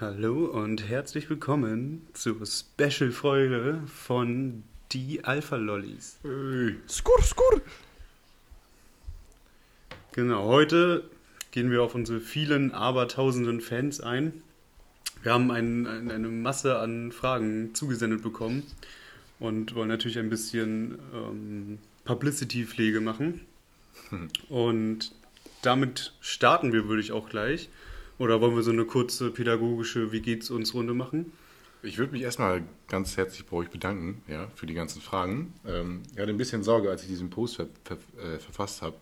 Hallo und herzlich willkommen zur Special-Folge von Die Alpha Lollis. Hey. Skur, skur. Genau, heute gehen wir auf unsere vielen, abertausenden Fans ein. Wir haben ein, ein, eine Masse an Fragen zugesendet bekommen und wollen natürlich ein bisschen ähm, Publicity-Pflege machen. Hm. Und damit starten wir, würde ich auch gleich. Oder wollen wir so eine kurze pädagogische Wie geht's uns Runde machen? Ich würde mich erstmal ganz herzlich bei euch bedanken ja, für die ganzen Fragen. Ähm, ich hatte ein bisschen Sorge, als ich diesen Post ver ver äh, verfasst habe,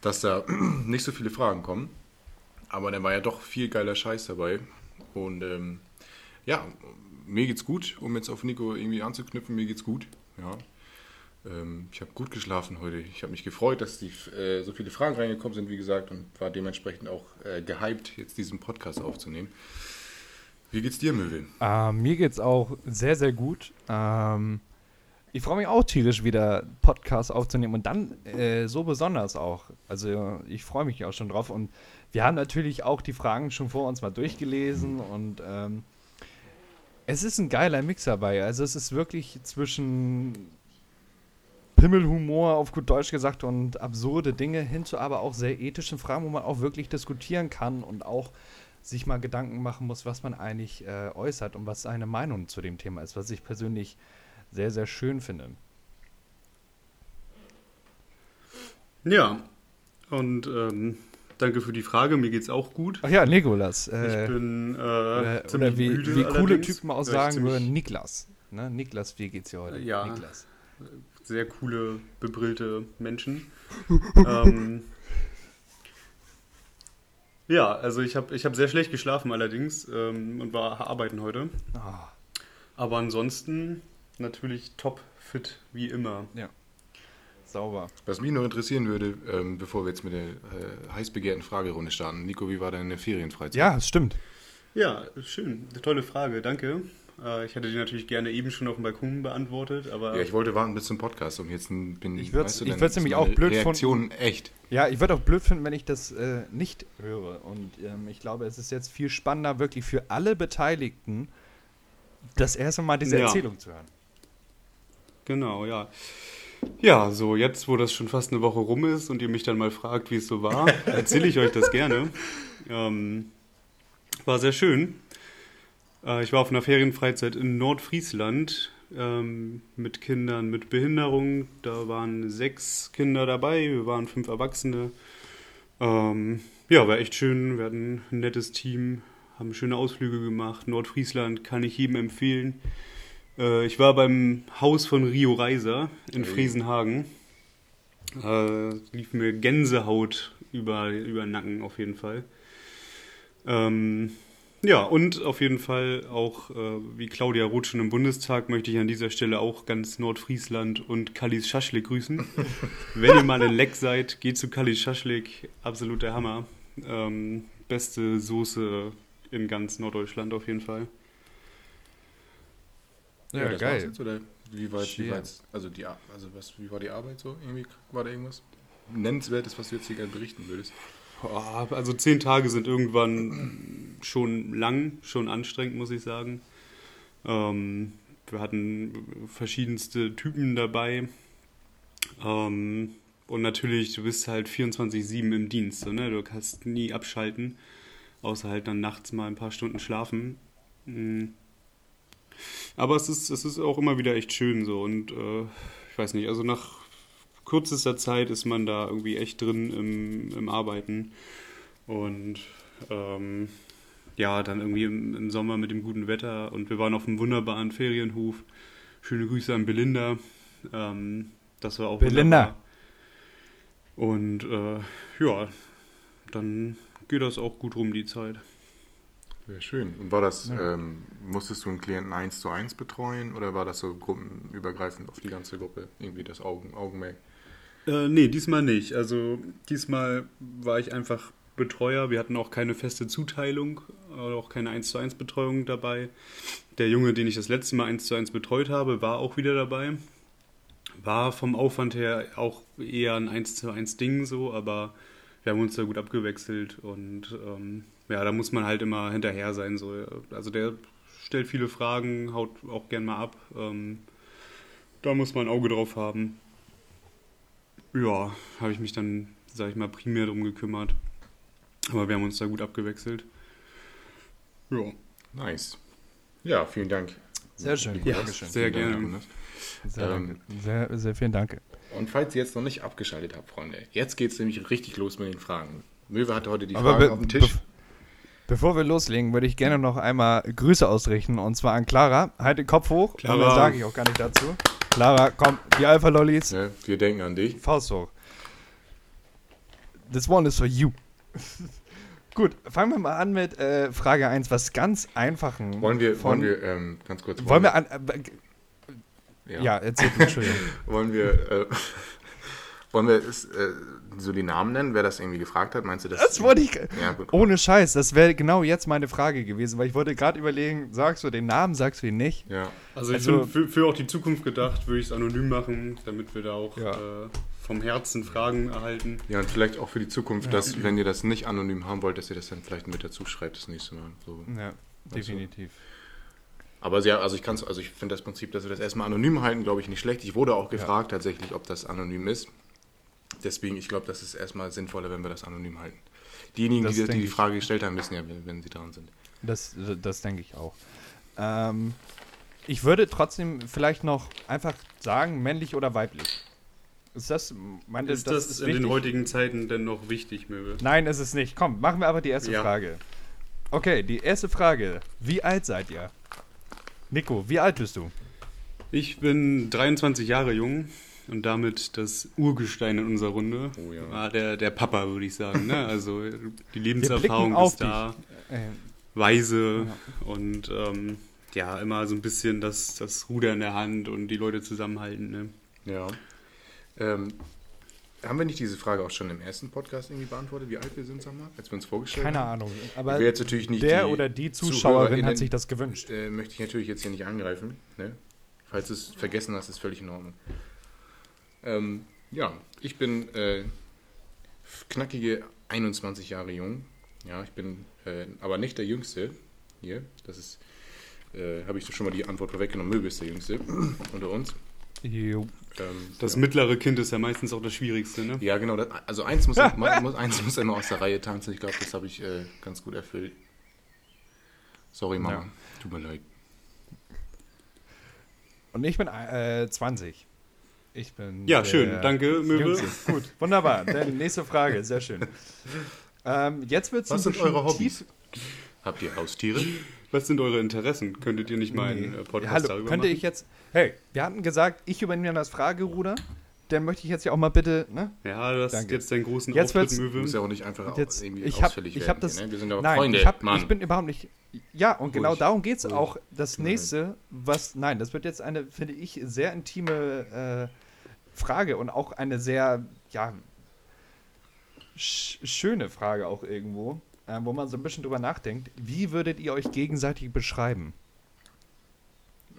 dass da nicht so viele Fragen kommen. Aber dann war ja doch viel geiler Scheiß dabei. Und ähm, ja, mir geht's gut, um jetzt auf Nico irgendwie anzuknüpfen, mir geht's gut. Ja. Ähm, ich habe gut geschlafen heute. Ich habe mich gefreut, dass die, äh, so viele Fragen reingekommen sind, wie gesagt, und war dementsprechend auch äh, gehypt, jetzt diesen Podcast aufzunehmen. Wie geht's dir, Möwe? Äh, mir geht's auch sehr, sehr gut. Ähm, ich freue mich auch tierisch, wieder Podcast aufzunehmen und dann äh, so besonders auch. Also ich freue mich auch schon drauf und wir haben natürlich auch die Fragen schon vor uns mal durchgelesen und ähm, es ist ein geiler Mix dabei. Also es ist wirklich zwischen Pimmelhumor auf gut Deutsch gesagt und absurde Dinge hin zu aber auch sehr ethischen Fragen, wo man auch wirklich diskutieren kann und auch sich mal Gedanken machen muss, was man eigentlich äh, äußert und was seine Meinung zu dem Thema ist, was ich persönlich sehr, sehr schön finde. Ja, und ähm, danke für die Frage. Mir geht's auch gut. Ach ja, Nikolas. Äh, ich bin äh, äh oder wie, müde wie coole Typen auch sagen würden, Niklas. Ne? Niklas, wie geht's dir heute? Ja. Niklas. Sehr coole, bebrillte Menschen. ähm, ja, also ich habe ich hab sehr schlecht geschlafen allerdings ähm, und war arbeiten heute. Oh. Aber ansonsten natürlich top fit wie immer. Ja. Sauber. Was mich noch interessieren würde, ähm, bevor wir jetzt mit der äh, heiß begehrten Fragerunde starten. Nico, wie war deine Ferienfreizeit? Ja, es stimmt. Ja, schön. Eine tolle Frage, danke. Äh, ich hätte die natürlich gerne eben schon auf dem Balkon beantwortet, aber. Ja, ich wollte warten bis zum Podcast, um jetzt bin ich. Würde es nämlich auch blöd finden. Reaktion echt. Ja, ich würde auch blöd finden, wenn ich das äh, nicht höre. Und ähm, ich glaube, es ist jetzt viel spannender, wirklich für alle Beteiligten, das erste Mal diese ja. Erzählung zu hören. Genau, ja. Ja, so jetzt, wo das schon fast eine Woche rum ist und ihr mich dann mal fragt, wie es so war, erzähle ich euch das gerne. Ähm, war sehr schön. Äh, ich war auf einer Ferienfreizeit in Nordfriesland ähm, mit Kindern mit Behinderung. Da waren sechs Kinder dabei, wir waren fünf Erwachsene. Ähm, ja, war echt schön. Wir hatten ein nettes Team, haben schöne Ausflüge gemacht. Nordfriesland kann ich jedem empfehlen. Äh, ich war beim Haus von Rio Reiser in hey. Friesenhagen. Äh, lief mir Gänsehaut über, über den Nacken auf jeden Fall. Ähm, ja, und auf jeden Fall auch, äh, wie Claudia Roth schon im Bundestag, möchte ich an dieser Stelle auch ganz Nordfriesland und Kallis Schaschlik grüßen. Wenn ihr mal in Leck seid, geht zu Kallis Schaschlik. Absoluter Hammer. Ähm, beste Soße in ganz Norddeutschland auf jeden Fall. Ja, ja geil. Jetzt, oder wie war, wie war also die, also was, wie war die Arbeit so? Irgendwie war da irgendwas nennenswertes, was du jetzt hier gerne berichten würdest? Also zehn Tage sind irgendwann schon lang, schon anstrengend, muss ich sagen. Ähm, wir hatten verschiedenste Typen dabei. Ähm, und natürlich, du bist halt 24-7 im Dienst. So, ne? Du kannst nie abschalten, außer halt dann nachts mal ein paar Stunden schlafen. Mhm. Aber es ist, es ist auch immer wieder echt schön so. Und äh, ich weiß nicht, also nach kürzester Zeit ist man da irgendwie echt drin im, im Arbeiten. Und ähm, ja, dann irgendwie im, im, Sommer mit dem guten Wetter und wir waren auf einem wunderbaren Ferienhof. Schöne Grüße an Belinda. Ähm, das war auch Belinda. Wunderbar. Und äh, ja, dann geht das auch gut rum, die Zeit. Sehr schön. Und war das, ja. ähm, musstest du einen Klienten eins zu eins betreuen oder war das so gruppenübergreifend auf die ganze Gruppe? Irgendwie das Augen, Augenmerk? Äh, nee, diesmal nicht. Also diesmal war ich einfach Betreuer. Wir hatten auch keine feste Zuteilung, auch keine 1 zu 1 Betreuung dabei. Der Junge, den ich das letzte Mal 1 zu 1 betreut habe, war auch wieder dabei. War vom Aufwand her auch eher ein 1 zu 1 Ding so, aber wir haben uns da gut abgewechselt und ähm, ja, da muss man halt immer hinterher sein. So. Also der stellt viele Fragen, haut auch gern mal ab. Ähm, da muss man ein Auge drauf haben. Ja, habe ich mich dann, sag ich mal, primär drum gekümmert. Aber wir haben uns da gut abgewechselt. Ja. Nice. Ja, vielen Dank. Sehr schön. Ja, Dankeschön. sehr gerne. Sehr, Ähm, sehr, sehr vielen Dank. Und falls ihr jetzt noch nicht abgeschaltet habt, Freunde, jetzt geht es nämlich richtig los mit den Fragen. Möwe hatte heute die Aber Fragen auf dem Tisch. Bevor wir loslegen, würde ich gerne noch einmal Grüße ausrichten und zwar an Clara. Halt den Kopf hoch. Und Clara. sage ich auch gar nicht dazu. Clara, komm, die Alpha-Lollis. Ne, wir denken an dich. Faust hoch. This one is for you. Gut, fangen wir mal an mit äh, Frage 1, was ganz einfachen. Wollen wir, von, wollen wir ähm, ganz kurz. wollen wir an. Äh, ja. ja. erzählt mir, Entschuldigung. Wollen wir. Äh, wollen wir es, äh, so die Namen nennen, wer das irgendwie gefragt hat? Meinst du das? Das wollte ich. Ja, gut. Ohne Scheiß, das wäre genau jetzt meine Frage gewesen, weil ich wollte gerade überlegen, sagst du den Namen, sagst du ihn nicht? Ja. Also ich Also- für, für auch die Zukunft gedacht, würde ich es anonym machen, damit wir da auch Ja. äh, vom Herzen Fragen erhalten. ja, und vielleicht auch für die Zukunft, dass, wenn ihr das nicht anonym haben wollt, dass ihr das dann vielleicht mit dazu schreibt das nächste Mal. So. Ja, definitiv. Aber sehr, also ich kann's, also ich finde das Prinzip, dass wir das erstmal anonym halten, glaube ich, nicht schlecht. Ich wurde auch gefragt tatsächlich, ob das anonym ist. Deswegen, ich glaube, das ist erstmal sinnvoller, wenn wir das anonym halten. Diejenigen, Das die, die die. Frage gestellt haben, wissen ja, wenn, wenn sie dran sind. Das, das denke ich auch. Ähm, ich würde trotzdem vielleicht noch einfach sagen, männlich oder weiblich. Ist das, meint ihr, Ist das, ist in wichtig? den heutigen Zeiten denn noch wichtig, Möwe? Nein, ist es nicht. Komm, machen wir aber die erste Ja. Frage. Okay, die erste Frage. Wie alt seid ihr? Nico, wie alt bist du? Ich bin 23 Jahre jung und damit das Urgestein in unserer Runde. Oh ja. Ah, der, der Papa, würde ich sagen. Ne? Also die Lebenserfahrung ist da, Äh, weise und ähm, ja, immer so ein bisschen das, das Ruder in der Hand und die Leute zusammenhalten. Ne? Ja. Ähm, haben wir nicht diese Frage auch schon im ersten Podcast irgendwie beantwortet, wie alt wir sind, sag mal, als wir uns vorgestellt keine haben? Ahnung. Aber jetzt natürlich nicht der die oder die Zuschauerin hat sich das gewünscht. Äh, möchte ich natürlich jetzt hier nicht angreifen. Ne? Falls du es vergessen hast, ist völlig in Ordnung. Ähm, ja, ich bin äh, knackige 21 Jahre jung. Ja, ich bin äh, aber nicht der Jüngste hier. Das ist, äh, habe ich schon mal die Antwort vorweggenommen. Möbel ist der Jüngste unter uns. Jo. Ähm, Das ja. mittlere Kind ist ja meistens auch das Schwierigste. Ne? Ja, genau. Das, also eins muss, man, muss, eins muss immer aus der Reihe tanzen. Ich glaube, das habe ich äh, ganz gut erfüllt. Sorry, Mama. Ja. Tut mir leid. Und ich bin äh, 20. Ich bin. Ja, der schön. Danke, Möwe. Jüngste. Gut, wunderbar. Dann nächste Frage. Sehr schön. Ähm, jetzt wird es Was sind eure Hobbys? Habt ihr Haustiere? Was sind eure Interessen? Könntet ihr nicht mal einen äh, Podcast Hallo, darüber könnte machen? ich jetzt. Hey, wir hatten gesagt, ich übernehme das Frageruder. Dann möchte ich jetzt ja auch mal bitte. Ne? Ja, du hast Danke. jetzt deinen großen Jetzt Auftritt, wird's- Du Möwe. musst ja auch nicht einfach Jetzt, irgendwie ich habe ausfällig ich werden. hab das. hier, ne? Wir sind aber nein, Freunde, ich, hab, Mann. ich bin überhaupt nicht. Ja, und genau Ruhig. darum geht es auch. Das nächste, was. Nein, das wird jetzt eine, finde ich, sehr intime äh, Frage und auch eine sehr, ja, sch schöne Frage auch irgendwo, äh, wo man so ein bisschen drüber nachdenkt. Wie würdet ihr euch gegenseitig beschreiben?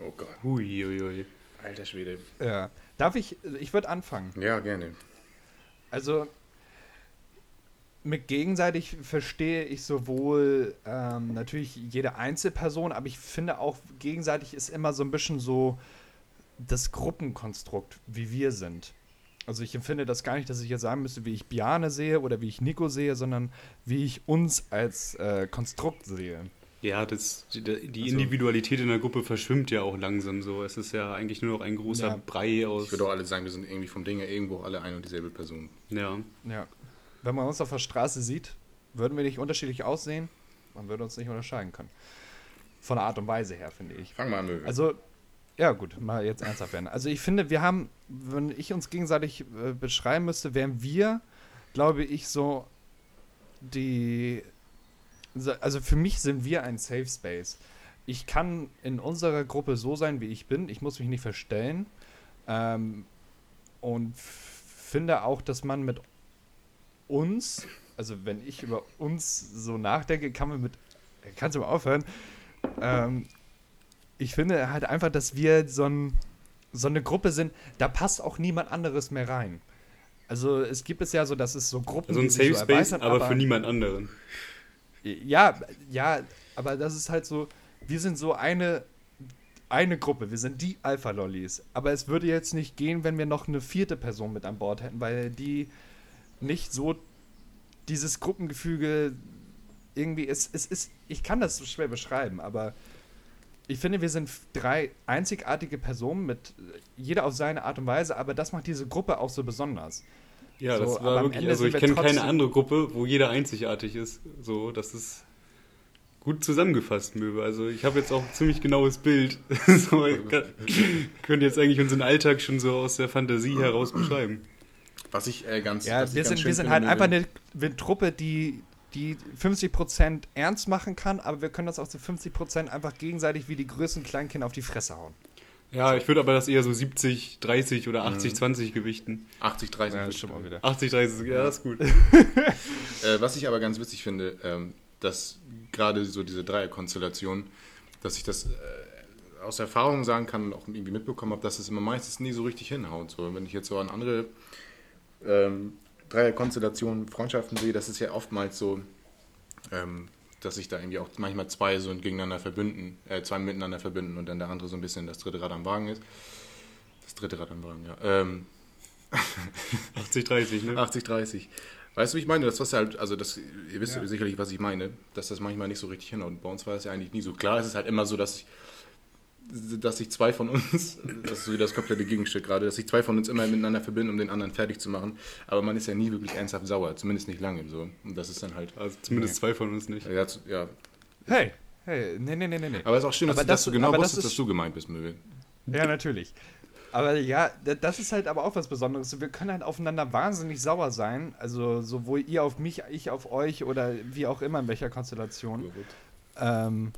oh Gott, Hui, hui, hui. alter Schwede. Ja. Darf ich, ich würde anfangen. Ja, gerne. Also mit gegenseitig verstehe ich sowohl ähm, natürlich jede Einzelperson, aber ich finde auch gegenseitig ist immer so ein bisschen so das Gruppenkonstrukt, wie wir sind. Also ich empfinde das gar nicht, dass ich jetzt sagen müsste, wie ich Biane sehe oder wie ich Nico sehe, sondern wie ich uns als äh, Konstrukt sehe. Ja, das, die, die Also- Individualität in der Gruppe verschwimmt ja auch langsam so. Es ist ja eigentlich nur noch ein großer Ja. Brei aus. Ich würde auch alle sagen, wir sind irgendwie vom Ding her irgendwo alle eine und dieselbe Person. ja. Ja. Wenn man uns auf der Straße sieht, würden wir nicht unterschiedlich aussehen, man würde uns nicht unterscheiden können. Von der Art und Weise her, finde ich. Fang mal an, Möwe. Also, ja gut, mal jetzt ernsthaft werden. Also ich finde, wir haben, wenn ich uns gegenseitig äh, beschreiben müsste, wären wir, glaube ich, so die, so- also für mich sind wir ein Safe Space. Ich kann in unserer Gruppe so sein, wie ich bin. Ich muss mich nicht verstellen. Ähm, und finde auch, dass man mit uns, also wenn ich über uns so nachdenke, kann man mit, kannst du mal aufhören, ähm, ich finde halt einfach, dass wir so, ein, so eine Gruppe sind, da passt auch niemand anderes mehr rein. Also es gibt es ja so, dass es so Gruppen Also ein Safe so Space, erweitern, aber, für niemand anderen. Ja, ja, aber das ist halt so, wir sind so eine, eine Gruppe, wir sind die Alpha-Lollis. Aber es würde jetzt nicht gehen, wenn wir noch eine vierte Person mit an Bord hätten, weil die nicht so dieses Gruppengefüge irgendwie, es, es ist, ich kann das so schwer beschreiben, aber ich finde, wir sind drei einzigartige Personen mit jeder auf seine Art und Weise, aber das macht diese Gruppe auch so besonders. Ja, So, das war wirklich, also ich kenne keine andere Gruppe, wo jeder einzigartig ist. So, das ist gut zusammengefasst, Möwe. Also ich habe jetzt auch ein ziemlich genaues Bild. so, ich kann, könnte jetzt eigentlich unseren Alltag schon so aus der Fantasie heraus beschreiben. Was ich äh, ganz Ja, wir ganz sind, schön wir sind halt einfach eine, eine Truppe, die, die 50% ernst machen kann, aber wir können das auch zu 50% einfach gegenseitig wie die größten Kleinkinder auf die Fresse hauen. Ja, ich würde aber das eher so 70, 30 oder 80, 20 gewichten. 80, 30. Ja, stimmt auch wieder. 80, 30, ja, das ist gut. Äh, was ich aber ganz witzig finde, ähm, dass gerade so diese Dreierkonstellation, dass ich das äh, aus Erfahrung sagen kann und auch irgendwie mitbekommen habe, dass es immer meistens nie so richtig hinhaut. So, wenn ich jetzt so an andere ähm, Dreierkonstellationen, Freundschaften sehe, das ist ja oftmals so, ähm, dass sich da irgendwie auch manchmal zwei so gegeneinander verbünden, äh, zwei miteinander verbinden und dann der andere so ein bisschen das dritte Rad am Wagen ist. Das dritte Rad am Wagen, ja. Ähm, 80, 30, ne? 80, 30. Weißt du, wie ich meine? Das was halt, also das, ihr wisst Ja. sicherlich, was ich meine, dass das manchmal nicht so richtig hinhaut. Und bei uns war es ja eigentlich nie so. Klar, es ist halt immer so, dass ich, dass sich zwei von uns, das ist so wie das komplette Gegenstück gerade, dass sich zwei von uns immer miteinander verbinden, um den anderen fertig zu machen. Aber man ist ja nie wirklich ernsthaft sauer, zumindest nicht lange so. Und das ist dann halt, Also zumindest zwei von uns nicht. ja, zu- ja. Hey, hey, nee, nee, nee, nee, nee. Aber es ist auch schön, dass, du- dass das- du genau aber das wusstest, ist- dass du gemeint bist, Möwe. Ja, natürlich. Aber ja, das ist halt aber auch was Besonderes. Wir können halt aufeinander wahnsinnig sauer sein. Also sowohl ihr auf mich, ich auf euch oder wie auch immer in welcher Konstellation. Ähm,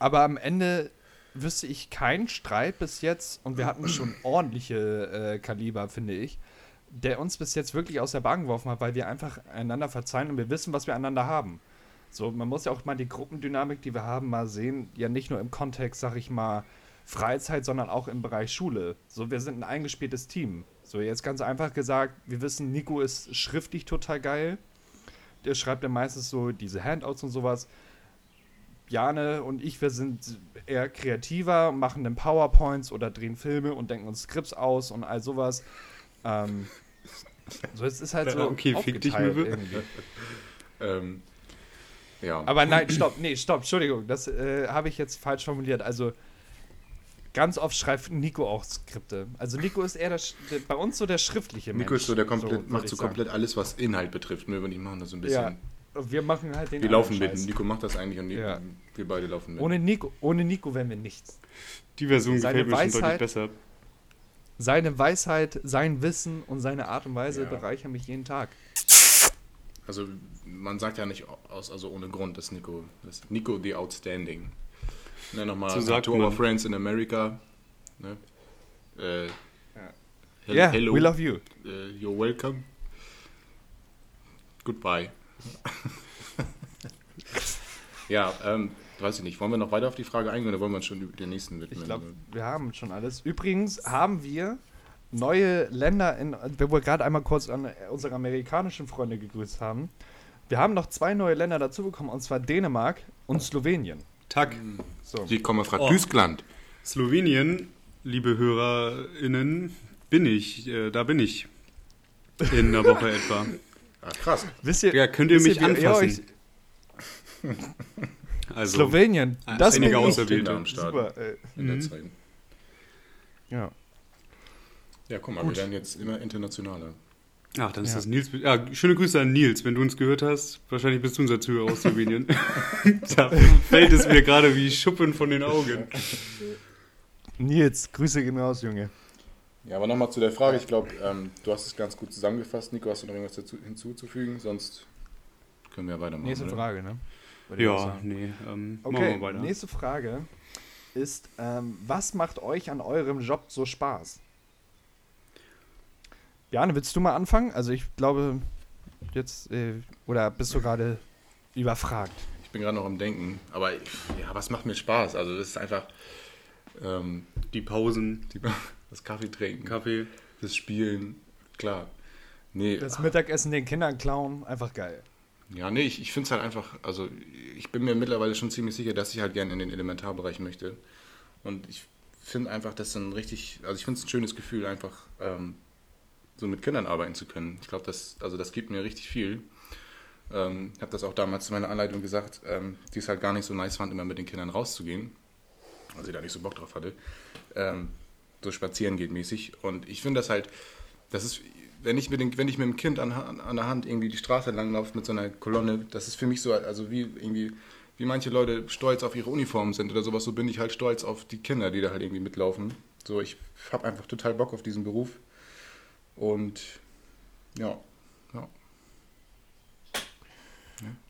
aber am Ende wüsste ich keinen Streit bis jetzt, und wir hatten schon ordentliche äh, Kaliber, finde ich, der uns bis jetzt wirklich aus der Bahn geworfen hat, weil wir einfach einander verzeihen und wir wissen, was wir einander haben. So, man muss ja auch mal die Gruppendynamik, die wir haben, mal sehen, ja nicht nur im Kontext, sag ich mal, Freizeit, sondern auch im Bereich Schule. So, wir sind ein eingespieltes Team. So, jetzt ganz einfach gesagt, wir wissen, Nico ist schriftlich total geil. Der schreibt ja meistens so diese Handouts und sowas. Jane und ich, wir sind eher kreativer, machen dann PowerPoints oder drehen Filme und denken uns Skripts aus und all sowas. Ähm, so, es ist halt so. Okay, fick dich, Möwe. Ähm, ja. Aber nein, stopp, nee, stopp, Entschuldigung, das äh, habe ich jetzt falsch formuliert. Also ganz oft schreibt Nico auch Skripte. Also Nico ist eher der, der, bei uns so der schriftliche Mensch. Nico ist so, der komplett, würd macht so komplett alles, was Inhalt betrifft. Möwe und ich machen das so ein bisschen. Ja, wir machen halt den Wir laufen mit. Scheiß. Nico macht das eigentlich und Ja. wir beide laufen mit. Ohne Nico, ohne Nico wären wir nichts. Die Version Seine gefällt mir schon deutlich Weisheit- besser. Seine Weisheit, sein Wissen und seine Art und Weise Ja. bereichern mich jeden Tag. Also man sagt ja nicht aus, also ohne Grund, dass Nico, das Nico the Outstanding. Ne, nochmal So sagt to our friends in America. Ne? Äh, Ja, hello, we love you. äh, you're welcome. Goodbye. Ja, ähm, weiß ich nicht. Wollen wir noch weiter auf die Frage eingehen oder wollen wir uns schon über den nächsten widmen? Ich glaube, wir haben schon alles. Übrigens haben wir neue Länder in, wir wohl gerade einmal kurz an unsere amerikanischen Freunde gegrüßt haben. Wir haben noch zwei neue Länder dazu bekommen, und zwar Dänemark und Slowenien. Tag. So. Die kommen fra Oh. Tyskland. Slowenien, liebe HörerInnen, bin ich. Äh, da bin ich. In einer Woche etwa. Ah, krass. Wisst ihr, Ja, könnt ihr wisst mich ihr anfassen? Also, Slowenien, Äh, das bin ich. Am Start Super, äh, in der Mhm. Zeit. ja. Ja, guck mal, Gut. wir werden jetzt immer internationaler. Ach, dann ist Ja. das Nils. Ja, schöne Grüße an Nils, wenn du uns gehört hast. Wahrscheinlich bist du unser Zuhörer aus Slowenien. da fällt es mir gerade wie Schuppen von den Augen. Nils, Grüße gehen raus, Junge. Ja, aber nochmal zu der Frage. Ich glaube, ähm, du hast es ganz gut zusammengefasst. Nico, hast du noch irgendwas dazu hinzuzufügen? Sonst können wir ja weitermachen. Nächste oder? Frage, ne? Ich Ja, sagen. nee. Ähm, Okay, nächste Frage ist, ähm, was macht euch an eurem Job so Spaß? Bjarne, willst du mal anfangen? Also ich glaube, jetzt, äh, oder bist du gerade überfragt? Ich bin gerade noch am Denken. Aber ja, was macht mir Spaß? Also, das ist einfach ähm, Die Pausen, die, das Kaffee trinken, Kaffee. das Spielen. Klar. Nee, Das Mittagessen den Kindern klauen, einfach geil. Ja, nee, ich, ich finde es halt einfach, also ich bin mir mittlerweile schon ziemlich sicher, dass ich halt gerne in den Elementarbereich möchte. Und ich finde einfach, das ist ein richtig, also ich finde es ein schönes Gefühl, einfach ähm, so mit Kindern arbeiten zu können. Ich glaube, das, also das gibt mir richtig viel. Ähm, ich habe das auch damals zu meiner Anleitung gesagt, ähm, die es halt gar nicht so nice fand, immer mit den Kindern rauszugehen. Also sie da nicht so Bock drauf hatte. Ähm, so spazieren geht mäßig. Und ich finde das halt, das ist, wenn ich mit, den, wenn ich mit dem Kind an, an der Hand irgendwie die Straße langlaufe mit so einer Kolonne, das ist für mich so, also wie irgendwie, wie manche Leute stolz auf ihre Uniformen sind oder sowas, so bin ich halt stolz auf die Kinder, die da halt irgendwie mitlaufen. So, ich habe einfach total Bock auf diesen Beruf. Und ja, ja.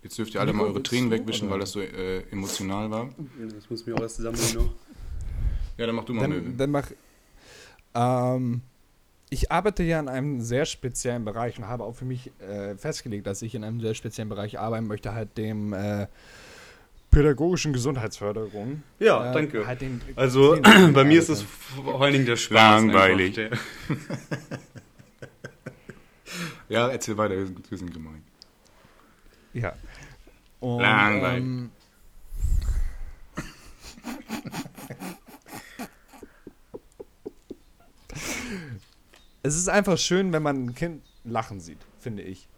Jetzt dürft ihr alle mal eure Tränen wegwischen, weil das so äh, emotional war. Das muss mir auch erst zusammennehmen noch. Ja, dann mach du mal Dann, dann mach. Ähm, ich arbeite ja in einem sehr speziellen Bereich und habe auch für mich äh, festgelegt, dass ich in einem sehr speziellen Bereich arbeiten möchte, halt dem äh, pädagogischen Gesundheitsförderung. Ja, Äh, danke. Halt den, Also den- bei mir ist es vor allen Dingen der Spaß. Langweilig. Ja, erzähl weiter, wir sind, wir sind gemein. Ja. Und, Langweilig. ähm, es ist einfach schön, wenn man ein Kind lachen sieht, finde ich.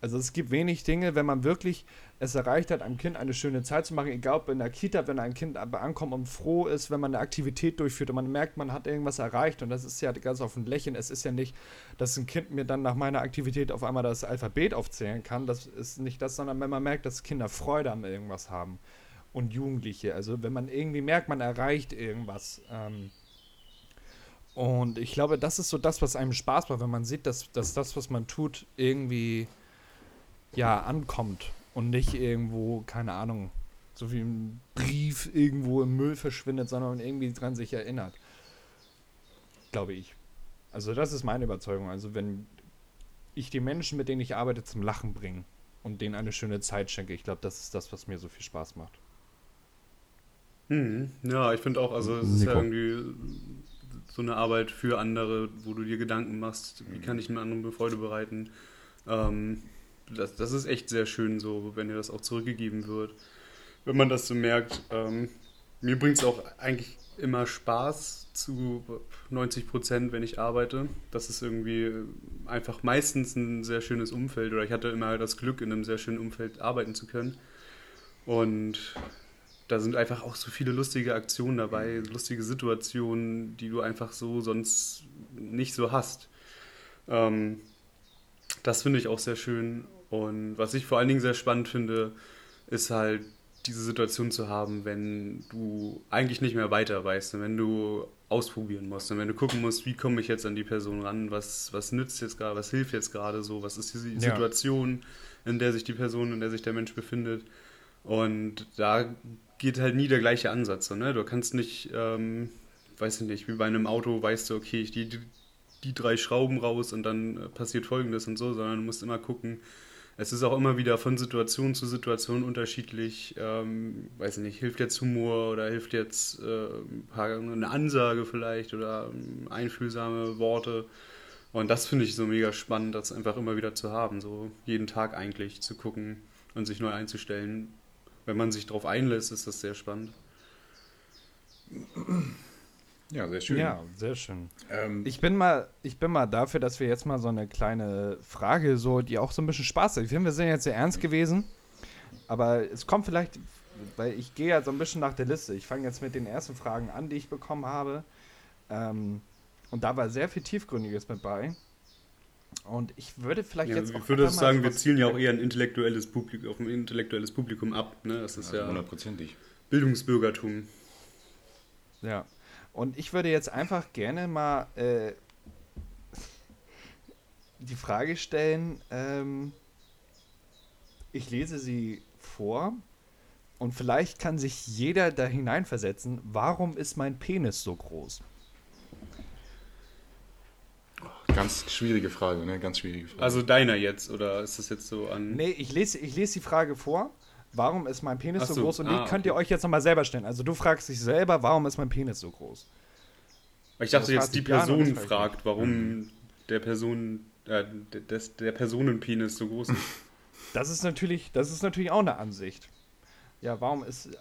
Also es gibt wenig Dinge, wenn man wirklich es erreicht hat, einem Kind eine schöne Zeit zu machen, egal ob in der Kita, wenn ein Kind aber ankommt und froh ist, wenn man eine Aktivität durchführt und man merkt, man hat irgendwas erreicht und das ist ja ganz auf ein Lächeln. Es ist ja nicht, dass ein Kind mir dann nach meiner Aktivität auf einmal das Alphabet aufzählen kann. Das ist nicht das, sondern wenn man merkt, dass Kinder Freude an irgendwas haben und Jugendliche. Also wenn man irgendwie merkt, man erreicht irgendwas. Ähm, und ich glaube, das ist so das, was einem Spaß macht, wenn man sieht, dass, dass das, was man tut, irgendwie ja ankommt und nicht irgendwo, keine Ahnung, so wie ein Brief irgendwo im Müll verschwindet, sondern irgendwie dran sich erinnert. Glaube ich. Also das ist meine Überzeugung. Also wenn ich die Menschen, mit denen ich arbeite, zum Lachen bringe und denen eine schöne Zeit schenke, ich glaube, das ist das, was mir so viel Spaß macht. Mhm. Ja, ich finde auch, also es ist ja irgendwie so eine Arbeit für andere, wo du dir Gedanken machst, wie kann ich einem anderen Freude bereiten. Ähm, das, das ist echt sehr schön so, wenn dir das auch zurückgegeben wird. Wenn man das so merkt. Ähm, mir bringt es auch eigentlich immer Spaß zu 90 Prozent, wenn ich arbeite. Das ist irgendwie einfach meistens ein sehr schönes Umfeld oder ich hatte immer das Glück, in einem sehr schönen Umfeld arbeiten zu können. Und da sind einfach auch so viele lustige Aktionen dabei, lustige Situationen, die du einfach so sonst nicht so hast. Ähm, das finde ich auch sehr schön. Und was ich vor allen Dingen sehr spannend finde, ist halt diese Situation zu haben, wenn du eigentlich nicht mehr weiter weißt und wenn du ausprobieren musst und wenn du gucken musst, wie komme ich jetzt an die Person ran, was, was nützt jetzt gerade, was hilft jetzt gerade so, was ist die Ja. Situation, in der sich die Person, in der sich der Mensch befindet. Und da geht halt nie der gleiche Ansatz. So, ne? Du kannst nicht, ähm, weiß ich nicht, wie bei einem Auto weißt du, okay, ich die, die, drei Schrauben raus und dann äh, passiert folgendes und so, sondern du musst immer gucken. Es ist auch immer wieder von Situation zu Situation unterschiedlich. Ähm, weiß ich nicht, hilft jetzt Humor oder hilft jetzt äh, eine Ansage vielleicht oder ähm, einfühlsame Worte. Und das finde ich so mega spannend, das einfach immer wieder zu haben, so jeden Tag eigentlich zu gucken und sich neu einzustellen. Wenn man sich darauf einlässt, ist das sehr spannend. Ja, sehr schön. Ja, sehr schön. Ähm, Ich bin mal, ich bin mal dafür, dass wir jetzt mal so eine kleine Frage, so, die auch so ein bisschen Spaß hat. Ich finde, wir sind jetzt sehr ernst gewesen, aber es kommt vielleicht, weil ich gehe ja so ein bisschen nach der Liste. Ich fange jetzt mit den ersten Fragen an, die ich bekommen habe. Ähm, und da war sehr viel Tiefgründiges mit bei. Und ich würde vielleicht Ja, jetzt ich auch würde einfach mal sagen, wir zielen ja auch eher ein intellektuelles Publikum, auf ein intellektuelles Publikum ab. Ne? Das ist ja hundertprozentig. Bildungsbürgertum. Ja. Und ich würde jetzt einfach gerne mal äh, die Frage stellen, ähm, ich lese sie vor und vielleicht kann sich jeder da hineinversetzen, warum ist mein Penis so groß? Ganz schwierige Frage, ne? Ganz schwierige Frage. Also deiner jetzt, oder ist das jetzt so an. Nee, ich lese, ich lese die Frage vor. Warum ist mein Penis so so, groß? Und ah, die könnt okay. ihr euch jetzt nochmal selber stellen. Also du fragst dich selber, warum ist mein Penis so groß? Ich dachte das jetzt, die Person das fragt warum der Person, äh, des, der Personenpenis so groß ist. Das ist natürlich, das ist natürlich auch eine Ansicht. Ja, warum ist äh,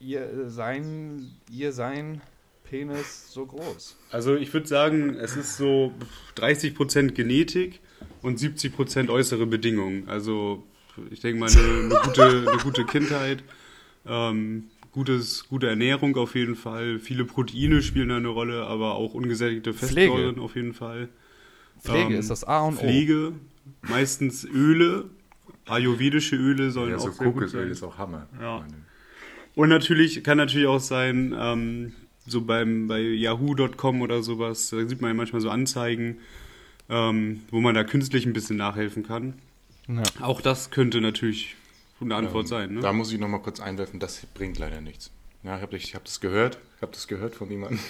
ihr sein, ihr sein Penis so groß? Also ich würde sagen, es ist so 30% Genetik und 70% äußere Bedingungen. Also ich denke mal eine, eine, gute, eine gute Kindheit, ähm, gutes, gute Ernährung auf jeden Fall, viele Proteine spielen da eine Rolle, aber auch ungesättigte Fettsäuren auf jeden Fall. Pflege ähm, ist das A und O. Pflege, meistens Öle, ayurvedische Öle sollen ja, auch so sehr gut sein. ist auch Hammer. Ja. Und natürlich kann natürlich auch sein, ähm, so beim bei Yahoo.com oder sowas, da sieht man ja manchmal so Anzeigen, ähm, wo man da künstlich ein bisschen nachhelfen kann. Ja. Auch das könnte natürlich eine Antwort ähm, sein. Ne? Da muss ich nochmal kurz einwerfen, das bringt leider nichts. Ja, ich habe hab das gehört, ich habe das gehört von jemandem.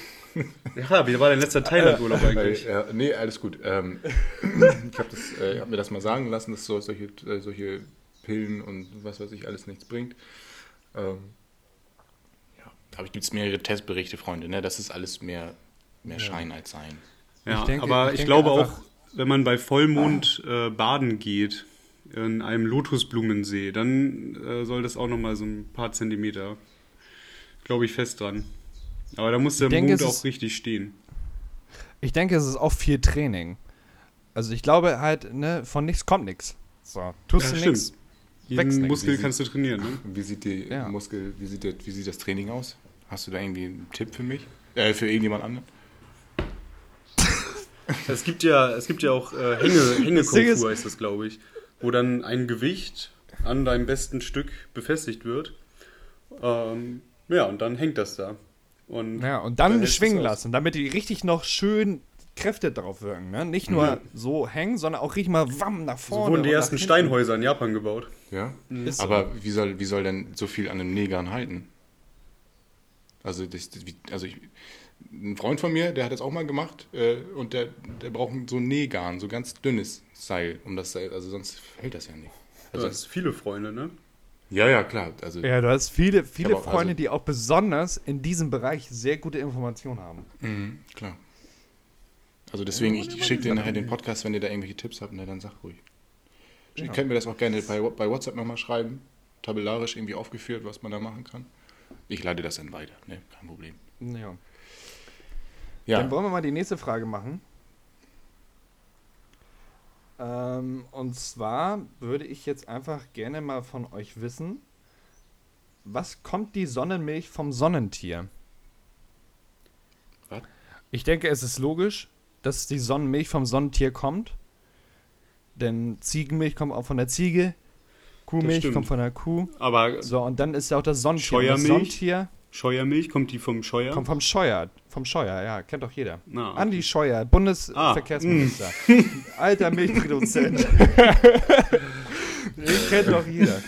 Ja, wie war dein letzter Thailand-Urlaub eigentlich? Äh, nee, alles gut. Ähm, ich habe äh, hab mir das mal sagen lassen, dass so, solche, äh, solche Pillen und was weiß ich alles nichts bringt. Ähm, ja, aber gibt es mehrere Testberichte, Freunde. Ne? Das ist alles mehr, mehr Schein ja. als Sein. Ja, ich denke, aber ich, ich glaube auch, wenn man bei Vollmond äh, baden geht, in einem Lotusblumensee, dann äh, soll das auch nochmal so ein paar Zentimeter, glaube ich, fest dran. Aber da muss der denke, Mond auch ist, richtig stehen. Ich denke, es ist auch viel Training. Also ich glaube halt, ne, von nichts kommt nichts. So, tust ja, du nichts. Jeden Muskel kannst du trainieren, ne? Wie sieht die ja. Muskel, wie sieht, der, wie sieht das Training aus? Hast du da irgendwie einen Tipp für mich? Äh, für irgendjemand anderen? Es gibt ja, es gibt ja auch äh, Hänge, Hängekonkur heißt das, glaube ich, wo dann ein Gewicht an deinem besten Stück befestigt wird. Ähm, ja, und dann hängt das da. Und ja, und dann schwingen lassen, damit die richtig noch schön Kräfte drauf wirken. Ne? Nicht nur ja. so hängen, sondern auch richtig mal wamm nach vorne. So wurden die ersten Steinhäuser in Japan gebaut. Ja. Mhm. Aber wie soll, wie soll denn so viel an einem Negern halten? Also, das, also ich, ein Freund von mir, der hat das auch mal gemacht äh, und der, der braucht so ein Nähgarn, so ganz dünnes Seil, um das Seil, also sonst hält das ja nicht. Also, du hast viele Freunde, ne? Ja, ja, klar. Also, ja, du hast viele, viele Freunde, also, die auch besonders in diesem Bereich sehr gute Informationen haben. Mhm, klar. Also deswegen, ja, ich schicke dir nachher den Podcast, wenn ihr da irgendwelche Tipps habt, ne, dann sag ruhig. Ja. Ihr könnt mir das auch gerne bei, bei WhatsApp nochmal schreiben, tabellarisch irgendwie aufgeführt, was man da machen kann. Ich leite das dann weiter, ne, kein Problem. Ja. ja. Dann wollen wir mal die nächste Frage machen. Ähm, und zwar würde ich jetzt einfach gerne mal von euch wissen, was kommt die Sonnenmilch vom Sonnentier? Was? Ich denke, es ist logisch, dass die Sonnenmilch vom Sonnentier kommt. Denn Ziegenmilch kommt auch von der Ziege, Kuhmilch kommt von der Kuh. Aber so, und dann ist ja auch das Sonnentier. Scheuermilch? Das Sonnentier Scheuermilch, kommt die vom Scheuer? Kommt vom Scheuer, vom Scheuer, ja, kennt doch jeder. Ah, okay. Andi Scheuer, Bundesverkehrsminister. Ah, Alter Milchproduzent. Den kennt doch jeder.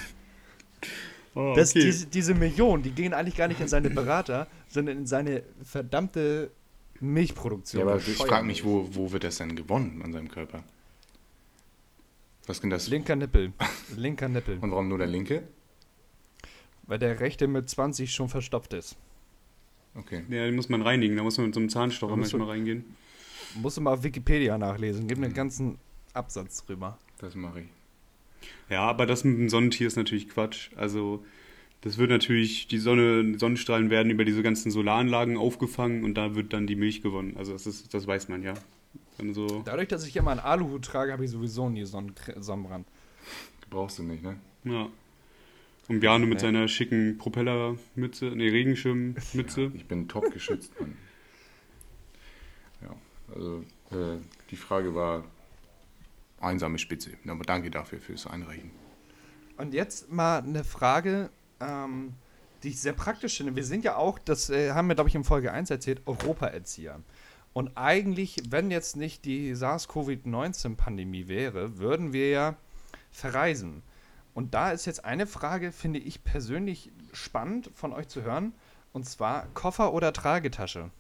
Oh, das, okay. diese, diese Millionen, die gehen eigentlich gar nicht in seine Berater, sondern in seine verdammte Milchproduktion. Ja, aber ich frage mich, wo, wo wird das denn gewonnen an seinem Körper? Was denn das? Linker Nippel. Linker Nippel. Und warum nur der linke? Weil der rechte mit 20 schon verstopft ist. Okay. Ja, den muss man reinigen, da muss man mit so einem Zahnstocher manchmal du, reingehen. Musst du mal auf Wikipedia nachlesen, gib einen mhm. ganzen Absatz drüber. Das mache ich. Ja, aber das mit dem Sonnentier ist natürlich Quatsch. Also, das wird natürlich, die Sonne, die Sonnenstrahlen werden über diese ganzen Solaranlagen aufgefangen und da wird dann die Milch gewonnen. Also, das, ist, das weiß man ja. So Dadurch, dass ich immer einen Aluhut trage, habe ich sowieso nie Sonnen Sonnenbrand. Brauchst du nicht, ne? Ja. Und Bjarne mit seiner schicken Propellermütze, ne, Regenschirmmütze. Ja, ich bin top geschützt, Mann. Ja, also äh, die Frage war einsame Spitze. Aber danke dafür fürs Einreichen. Und jetzt mal eine Frage, ähm, die ich sehr praktisch finde. Wir sind ja auch, das äh, haben wir, glaube ich, in Folge 1 erzählt, Europa-Erzieher. Und eigentlich, wenn jetzt nicht die SARS-CoV-19-Pandemie wäre, würden wir ja verreisen. Und da ist jetzt eine Frage, finde ich persönlich spannend von euch zu hören. Und zwar Koffer oder Tragetasche?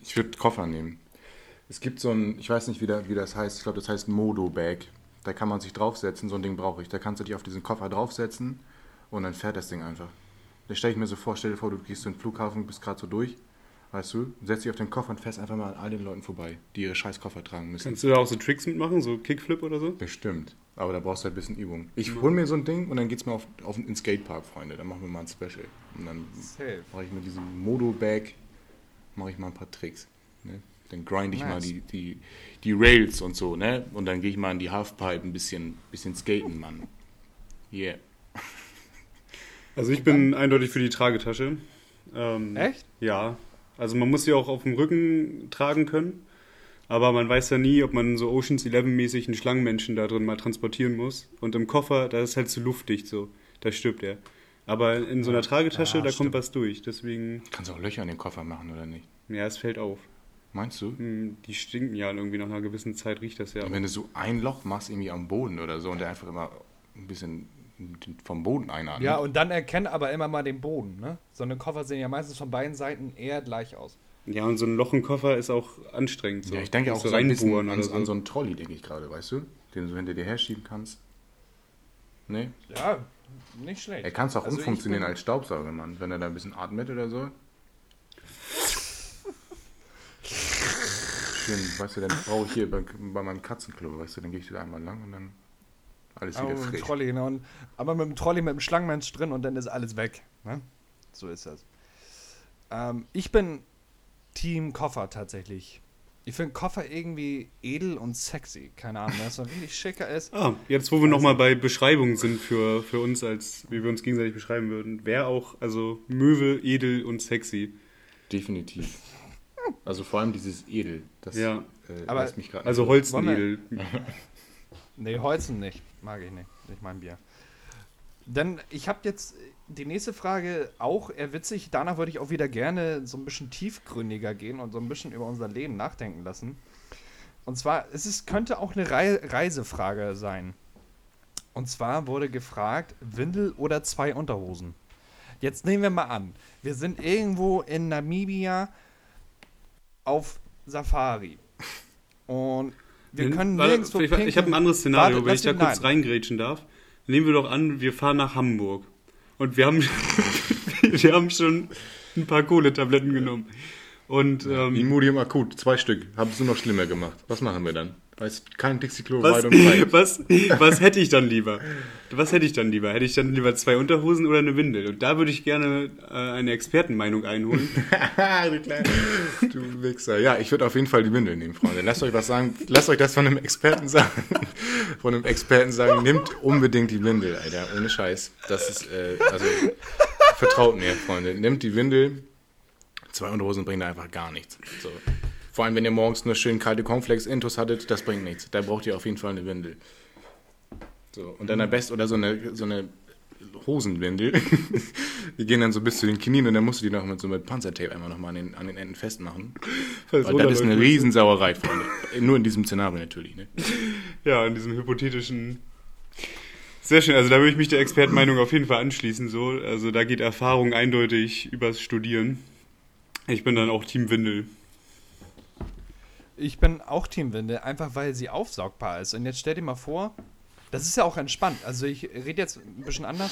Ich würde Koffer nehmen. Es gibt so ein, ich weiß nicht, wie, der, wie das heißt, ich glaube, das heißt Modo-Bag. Da kann man sich draufsetzen, so ein Ding brauche ich. Da kannst du dich auf diesen Koffer draufsetzen und dann fährt das Ding einfach. Da stelle ich mir so vor, stell dir vor, du gehst zu einem Flughafen, bist gerade so durch Weißt du, setz dich auf den Koffer und fährst einfach mal an all den Leuten vorbei, die ihre scheiß Koffer tragen müssen. Kannst du da auch so Tricks mitmachen, so Kickflip oder so? Bestimmt. Aber da brauchst du halt ein bisschen Übung. Ich hol mir so ein Ding und dann geht's mal auf, auf den Skatepark, Freunde. Dann machen wir mal ein Special. Und dann Safe. mache ich mit diesem Modo-Bag mache ich mal ein paar Tricks. Ne? Dann grind ich mal Nice. die, die, die Rails und so, ne? Und dann gehe ich mal in die Halfpipe ein bisschen, bisschen skaten, Mann. Yeah. Also ich bin eindeutig für die Tragetasche. Ähm, Echt? Ja. Also man muss sie auch auf dem Rücken tragen können. Aber man weiß ja nie, ob man so Oceans 11-mäßig einen Schlangenmenschen da drin mal transportieren muss. Und im Koffer, da ist halt zu luftdicht so. Da stirbt er. Aber in so einer Tragetasche, Ja, da stimmt. kommt was durch. Deswegen, Kannst auch Löcher in den Koffer machen, oder nicht? ja, es fällt auf. Meinst du? Hm, Die stinken ja irgendwie nach einer gewissen Zeit, riecht das ja. Und wenn du so ein Loch machst, irgendwie am Boden oder so, und der einfach immer ein bisschen vom Boden einatmet. Ja, und dann erkenn aber immer mal den Boden, ne? So eine Koffer sehen ja meistens von beiden Seiten eher gleich aus. Ja, und so ein Loch im Koffer ist auch anstrengend. So. Ja, ich denke auch so ein bisschen reinbohren an, so. an so einen Trolley, denke ich gerade, weißt du? Den du hinter dir herschieben kannst. Ne? Ja, nicht schlecht. Er kann es auch Also umfunktionieren bin- als Staubsauger, Mann. Wenn er da ein bisschen atmet oder so. Schön, weißt du, dann brauche ich hier bei, bei meinem Katzenklo, weißt du, dann gehe ich da einmal lang und dann alles Aber wieder mit dem frisch. Trolley? Und, aber mit dem Trolley mit dem Schlangenmensch drin und dann ist alles weg. Ne? So ist das. Ähm, ich bin Team Koffer tatsächlich. Ich finde Koffer irgendwie edel und sexy. Keine Ahnung, dass so ein richtig schicker ist. Ah, jetzt wo wir nochmal bei Beschreibungen sind für, für uns, als wie wir uns gegenseitig beschreiben würden, wäre auch, also Möwe, edel und sexy. Definitiv. Also vor allem dieses Edel, das Ja. äh, Aber- lässt mich gerade Also Holzenedel. Nee, Holzen nicht. Mag ich nicht. Nicht mein Bier. Dann, ich habe jetzt die nächste Frage auch eher witzig. Danach würde ich auch wieder gerne so ein bisschen tiefgründiger gehen und so ein bisschen über unser Leben nachdenken lassen. Und zwar, es ist, könnte auch eine Rei Reisefrage sein. Und zwar wurde gefragt, Windel oder zwei Unterhosen? Jetzt nehmen wir mal an, wir sind irgendwo in Namibia auf Safari. Und wir können Warte, nirgendwo ich, ich habe ein anderes Szenario, Warte, wenn ich da kurz nein. reingrätschen darf. Nehmen wir doch an, wir fahren nach Hamburg. Und wir haben, wir haben schon ein paar Kohletabletten genommen. Und ähm, Imodium akut, zwei Stück. Haben es nur noch schlimmer gemacht. Was machen wir dann? Weiß kein Dixie-Klo was, weit und breit. was, was hätte ich dann lieber? Was hätte ich dann lieber? Hätte ich dann lieber zwei Unterhosen oder eine Windel? Und da würde ich gerne äh, eine Expertenmeinung einholen. du kleiner, du Wichser. Ja, ich würde auf jeden Fall die Windel nehmen, Freunde. Lasst euch was sagen. Lasst euch das von einem Experten sagen. Von einem Experten sagen, nehmt unbedingt die Windel, Alter. Ohne Scheiß. Das ist, äh, also, vertraut mir, Freunde. Nehmt die Windel. Zwei Unterhosen bringen da einfach gar nichts. So. Vor allem, wenn ihr morgens nur schön kalte Cornflakes-Intus hattet, das bringt nichts. Da braucht ihr auf jeden Fall eine Windel. So. Und dann am besten, oder so eine, so eine Hosenwindel. Die gehen dann so bis zu den Knien und dann musst du die noch mit so mit Panzertape einmal nochmal an den, an den Enden festmachen. Falls Weil das ist eine. Riesensauerei, Freunde. Nur in diesem Szenario natürlich. Ne? Ja, in diesem hypothetischen. Sehr schön, also da würde ich mich der Expertenmeinung auf jeden Fall anschließen. So. Also da geht Erfahrung eindeutig übers Studieren. Ich bin dann auch Team Windel. Ich bin auch Teamwinde, einfach weil sie aufsaugbar ist. Und jetzt stell dir mal vor, das ist ja auch entspannt. Also ich rede jetzt ein bisschen anders.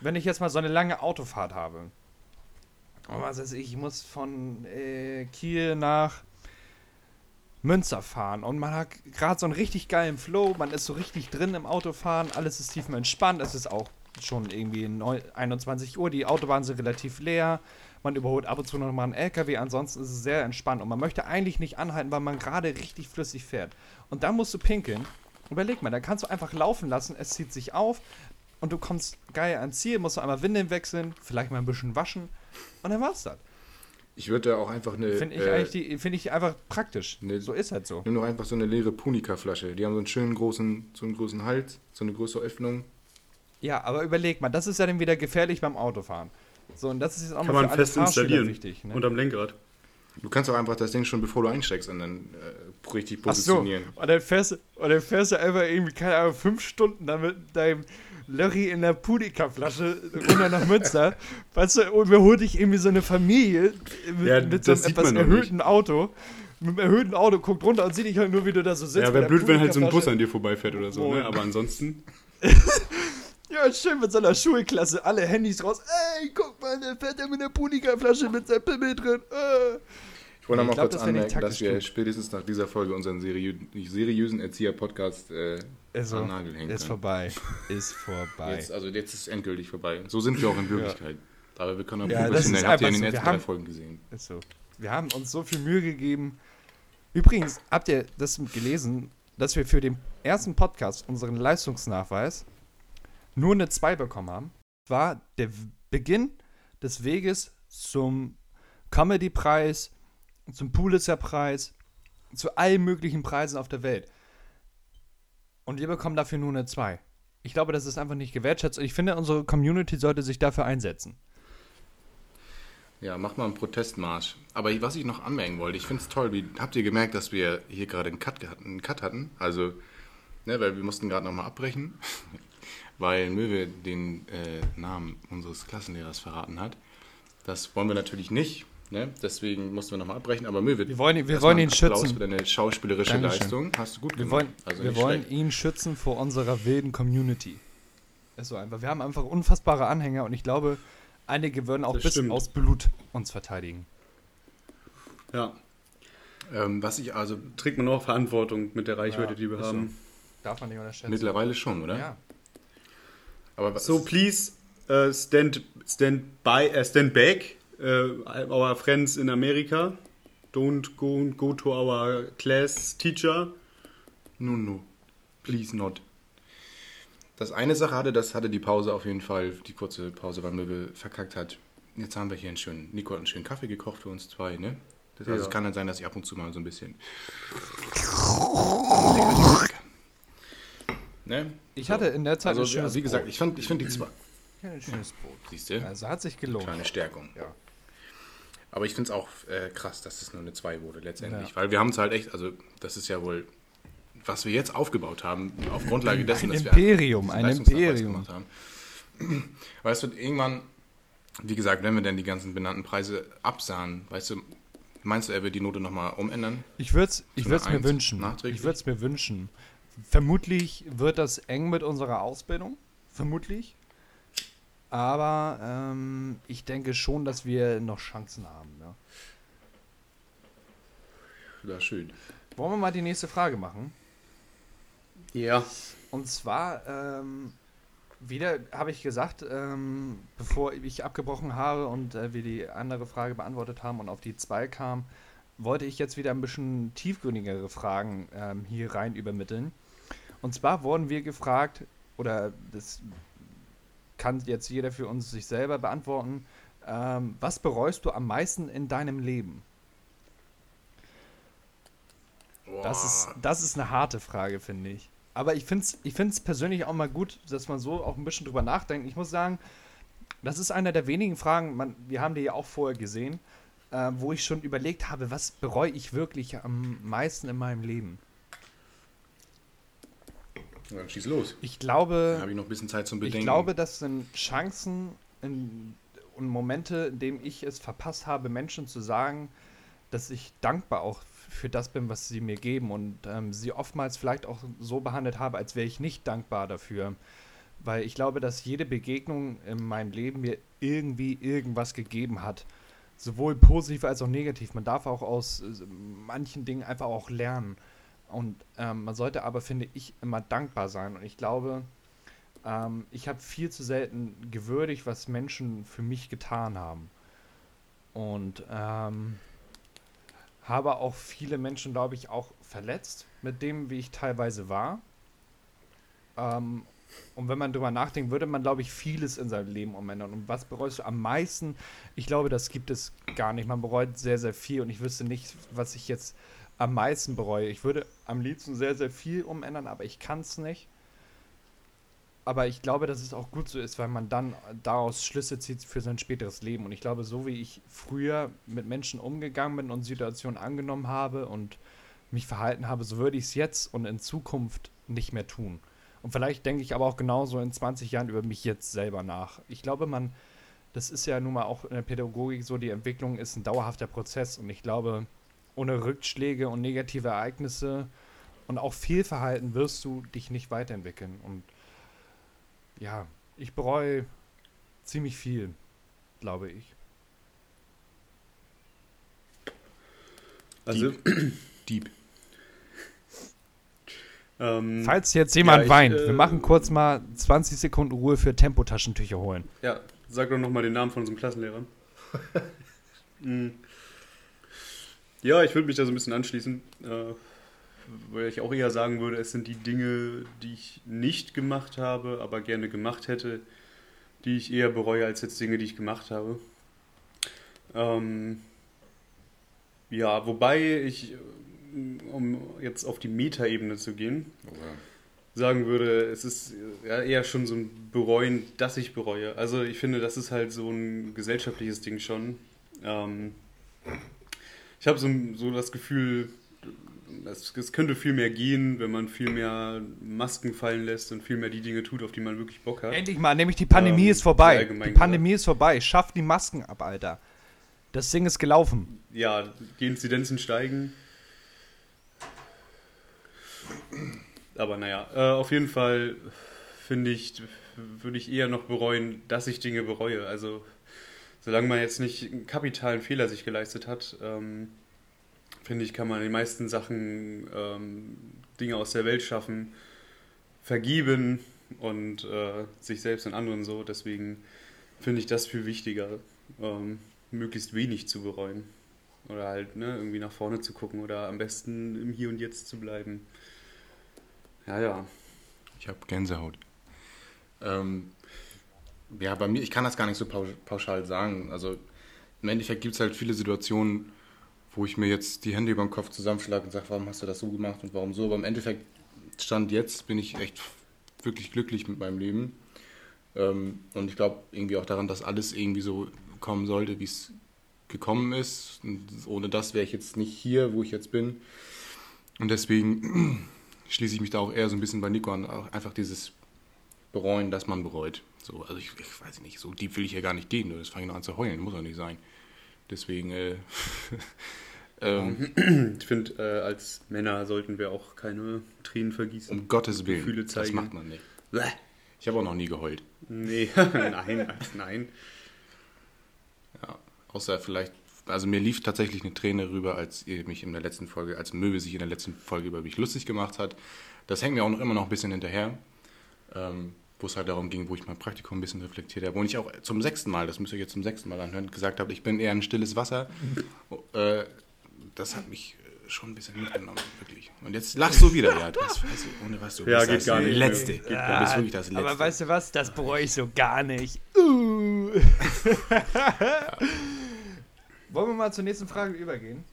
Wenn ich jetzt mal so eine lange Autofahrt habe. Und was weiß ich, ich muss von äh, Kiel nach Münster fahren und man hat gerade so einen richtig geilen Flow, man ist so richtig drin im Autofahren, alles ist tiefenentspannt, es ist auch schon irgendwie neun- 21 Uhr, die Autobahnen sind relativ leer, man überholt ab und zu noch mal einen LKW, ansonsten ist es sehr entspannt und man möchte eigentlich nicht anhalten, weil man gerade richtig flüssig fährt. Und dann musst du pinkeln. Überleg mal, dann kannst du einfach laufen lassen, es zieht sich auf und du kommst geil ans Ziel, musst du einmal Windeln wechseln, vielleicht mal ein bisschen waschen und dann war's das. Ich würde da auch einfach eine. Finde ich äh, die, finde ich einfach praktisch. ne- so ist halt so. Nimm doch einfach so eine leere Punika-Flasche. Die haben so einen schönen großen, so einen großen Hals, so eine größere Öffnung. Ja, aber überleg mal, das ist ja dann wieder gefährlich beim Autofahren. So, und das ist jetzt auch Kann mal man fest installieren. wichtig. Ne? Unterm Lenkrad. Du kannst auch einfach das Ding schon, bevor du einsteigst, und dann äh, richtig Ach so, positionieren. und dann, fährst, du- und dann fährst du einfach irgendwie, keine Ahnung, fünf Stunden dann mit deinem Lörri in der Punika-Flasche runter nach Münster. weißt du, und überholt dich irgendwie so eine Familie mit, Ja, mit so einem etwas erhöhten Auto. Mit einem erhöhten Auto, guckt runter und sieht dich halt nur, wie du da so sitzt. Ja, wäre blöd, wenn halt so ein Bus an dir vorbeifährt oder so, Oh. ne? Aber ansonsten. Ja, schön mit so einer Schulklasse, alle Handys raus. Ey, guck mal, der fährt ja mit einer Punika-Flasche mit seinem Pimmel drin. Äh. Ich wollte noch Ich mal glaub, kurz das anmerken, dass wir gut. spätestens nach dieser Folge unseren seriö seriösen Erzieher-Podcast äh, so, an den Nagel hängen ist können. vorbei. Ist vorbei. Jetzt, also jetzt ist es endgültig vorbei. So sind wir auch in Wirklichkeit. Aber wir können auch Ja, professionell. Habt ihr in den so. letzten Wir drei haben- Folgen gesehen. Ist so. Wir haben uns so viel Mühe gegeben. Übrigens, habt ihr das gelesen, dass wir für den ersten Podcast unseren Leistungsnachweis nur eine 2 bekommen haben? War der Beginn des Weges zum Comedy-Preis, zum Pulitzer-Preis, zu allen möglichen Preisen auf der Welt. Und wir bekommen dafür nur eine 2. Ich glaube, das ist einfach nicht gewertschätzt. Und ich finde, unsere Community sollte sich dafür einsetzen. Ja, mach mal einen Protestmarsch. Aber was ich noch anmerken wollte, ich finde es toll, wie habt ihr gemerkt, dass wir hier gerade einen Cut, einen Cut hatten? Also, ne, weil wir mussten gerade nochmal abbrechen, weil Möwe den äh, Namen unseres Klassenlehrers verraten hat. Das wollen wir natürlich nicht, ne? deswegen mussten wir nochmal abbrechen. Aber Möwe, Wir wollen ihn- wir wollen ihn Applaus schützen. für deine schauspielerische Dankeschön. Leistung. Hast du gut Wir gemacht. wollen, also wir wollen ihn schützen vor unserer wilden Community. Ist so einfach. Wir haben einfach unfassbare Anhänger und ich glaube, einige würden auch Das bis stimmt. aus Blut uns verteidigen. Ja, Ähm, was ich also trägt man auch Verantwortung mit der Reichweite, Ja, die wir haben. Darf man nicht unterschätzen. mittlerweile schon, oder? Ja. Aber So, please uh, stand, stand, by, uh, stand back, uh, our friends in America. Don't go, go to our class teacher. No, no. Please not. Das eine Sache hatte, das hatte die Pause auf jeden Fall, die kurze Pause, weil Möbel verkackt hat. Jetzt haben wir hier einen schönen, Nico hat einen schönen Kaffee gekocht für uns zwei, ne? Das, also Ja. es kann dann sein, dass ich ab und zu mal so ein bisschen. Ne? Ich hatte in der Zeit Also, ein schönes wie gesagt, Brot. ich finde ich find die zwei. Ja, ein schönes Brot. Siehst du? Also hat sich gelohnt. Kleine Stärkung. Ja. Aber ich finde es auch äh, krass, dass es nur eine 2 wurde letztendlich. Ja. Weil wir haben es halt echt, also das ist ja wohl, was wir jetzt aufgebaut haben, auf Grundlage dessen, Ein dass Imperium, wir ein Imperium. gemacht haben. Weißt du, irgendwann, wie gesagt, wenn wir dann die ganzen benannten Preise absahen, weißt du, meinst du, er wird die Note nochmal umändern? Ich würde es ich würd's mir wünschen. Ich würde es mir wünschen. Vermutlich wird das eng mit unserer Ausbildung. Vermutlich. Aber ähm, ich denke schon, dass wir noch Chancen haben. Ja. Ja, schön. Wollen wir mal die nächste Frage machen? Ja. Und zwar, ähm, wieder habe ich gesagt, ähm, bevor ich abgebrochen habe und äh, wir die andere Frage beantwortet haben und auf die zwei kam, wollte ich jetzt wieder ein bisschen tiefgründigere Fragen ähm, hier rein übermitteln. Und zwar wurden wir gefragt, oder das kann jetzt jeder für uns sich selber beantworten, ähm, was bereust du am meisten in deinem Leben? Das ist, das ist eine harte Frage, finde ich. Aber ich finde es ich find's persönlich auch mal gut, dass man so auch ein bisschen drüber nachdenkt. Ich muss sagen, das ist einer der wenigen Fragen, man, wir haben die ja auch vorher gesehen, äh, wo ich schon überlegt habe, was bereue ich wirklich am meisten in meinem Leben. Dann schieß los. Ich Dann glaube, habe ich noch ein bisschen Zeit zum Bedenken. ich glaube, das sind Chancen in, und Momente, in denen ich es verpasst habe, Menschen zu sagen, dass ich dankbar auch für das bin, was sie mir geben und ähm, sie oftmals vielleicht auch so behandelt habe, als wäre ich nicht dankbar dafür. Weil ich glaube, dass jede Begegnung in meinem Leben mir irgendwie irgendwas gegeben hat. Sowohl positiv als auch negativ. Man darf auch aus äh, manchen Dingen einfach auch lernen. Und ähm, man sollte aber, finde ich, immer dankbar sein. Und ich glaube, ähm, ich habe viel zu selten gewürdigt, was Menschen für mich getan haben. Und ähm, habe auch viele Menschen, glaube ich, auch verletzt mit dem, wie ich teilweise war. Ähm, und wenn man drüber nachdenkt, würde man, glaube ich, vieles in seinem Leben umändern. Und was bereust du am meisten? Ich glaube, das gibt es gar nicht. Man bereut sehr, sehr viel. Und ich wüsste nicht, was ich jetzt am meisten bereue. Ich würde am liebsten sehr, sehr viel umändern, aber ich kann es nicht. Aber ich glaube, dass es auch gut so ist, weil man dann daraus Schlüsse zieht für sein späteres Leben. Und ich glaube, so wie ich früher mit Menschen umgegangen bin und Situationen angenommen habe und mich verhalten habe, so würde ich es jetzt und in Zukunft nicht mehr tun. Und vielleicht denke ich aber auch genauso in 20 Jahren über mich jetzt selber nach. Ich glaube, man, das ist ja nun mal auch in der Pädagogik so, die Entwicklung ist ein dauerhafter Prozess. Und ich glaube, ohne Rückschläge und negative Ereignisse und auch Fehlverhalten wirst du dich nicht weiterentwickeln. Und ja, Ich bereue ziemlich viel, glaube ich. Also, Dieb. ähm, Falls jetzt jemand Ja, ich, weint, äh, wir machen kurz mal 20 Sekunden Ruhe für Tempotaschentücher holen. ja, sag doch nochmal den Namen von unserem Klassenlehrer. Mm. Ja, ich würde mich da so ein bisschen anschließen, äh, weil ich auch eher sagen würde, es sind die Dinge, die ich nicht gemacht habe, aber gerne gemacht hätte, die ich eher bereue, als jetzt Dinge, die ich gemacht habe. Ähm, ja, wobei ich, um jetzt auf die Metaebene zu gehen, sagen würde, es ist ja eher schon so ein Bereuen, dass ich bereue. Also ich finde, das ist halt so ein gesellschaftliches Ding schon. Ähm, ich habe so, so das Gefühl, es, es könnte viel mehr gehen, wenn man viel mehr Masken fallen lässt und viel mehr die Dinge tut, auf die man wirklich Bock hat. Endlich mal, nämlich die Pandemie Ähm, ist vorbei. Die Pandemie ist vorbei. Schaff die Masken ab, Alter. Das Ding ist gelaufen. Ja, die Inzidenzen steigen. Aber naja, äh, auf jeden Fall finde ich, würde ich eher noch bereuen, dass ich Dinge bereue. Also, solange man jetzt nicht einen kapitalen Fehler sich geleistet hat, ähm, finde ich, kann man die meisten Sachen, ähm, Dinge aus der Welt schaffen, vergeben und äh, sich selbst und anderen so. Deswegen finde ich das viel wichtiger, ähm, möglichst wenig zu bereuen. Oder halt ne, irgendwie nach vorne zu gucken oder am besten im Hier und Jetzt zu bleiben. Ja, ja. Ich habe Gänsehaut. Ähm, ja, bei mir, ich kann das gar nicht so pau- pauschal sagen. Also im Endeffekt gibt es halt viele Situationen, wo ich mir jetzt die Hände über den Kopf zusammenschlage und sage, warum hast du das so gemacht und warum so. Aber im Endeffekt, Stand jetzt, bin ich echt wirklich glücklich mit meinem Leben. Ähm, und ich glaube irgendwie auch daran, dass alles irgendwie so kommen sollte, wie es gekommen ist. Und ohne das wäre ich jetzt nicht hier, wo ich jetzt bin. Und deswegen schließe ich mich da auch eher so ein bisschen bei Nico an. Auch einfach dieses Bereuen, dass man bereut. So, also ich, ich weiß nicht, so deep will ich ja gar nicht gehen. Das fange ich noch an zu heulen, muss auch nicht sein. Deswegen, äh, ähm, Ich finde, äh, als Männer sollten wir auch keine Tränen vergießen. um Gottes Willen, Gefühle das zeigen. macht man nicht. Bäh. Ich habe auch noch nie geheult. Nee, nein, nein. Ja, außer vielleicht, also mir lief tatsächlich eine Träne rüber, als ihr mich in der letzten Folge, als Möwe sich in der letzten Folge über mich lustig gemacht hat. Das hängt mir auch noch immer noch ein bisschen hinterher, ähm, wo es halt darum ging, wo ich mein Praktikum ein bisschen reflektiert habe. Und ich auch zum sechsten Mal, das müsst ihr jetzt zum sechsten Mal anhören, gesagt habe, ich bin eher ein stilles Wasser. äh, das hat mich äh, schon ein bisschen mitgenommen, wirklich. Und jetzt lachst du wieder, ja, du bist, weißt du, ohne was du Ja, bist geht das gar nicht. Letzte. Geht du gar bist wirklich das Letzte. Aber weißt du was? Das bereue ich so gar nicht. Uh. Wollen wir mal zur nächsten Frage übergehen?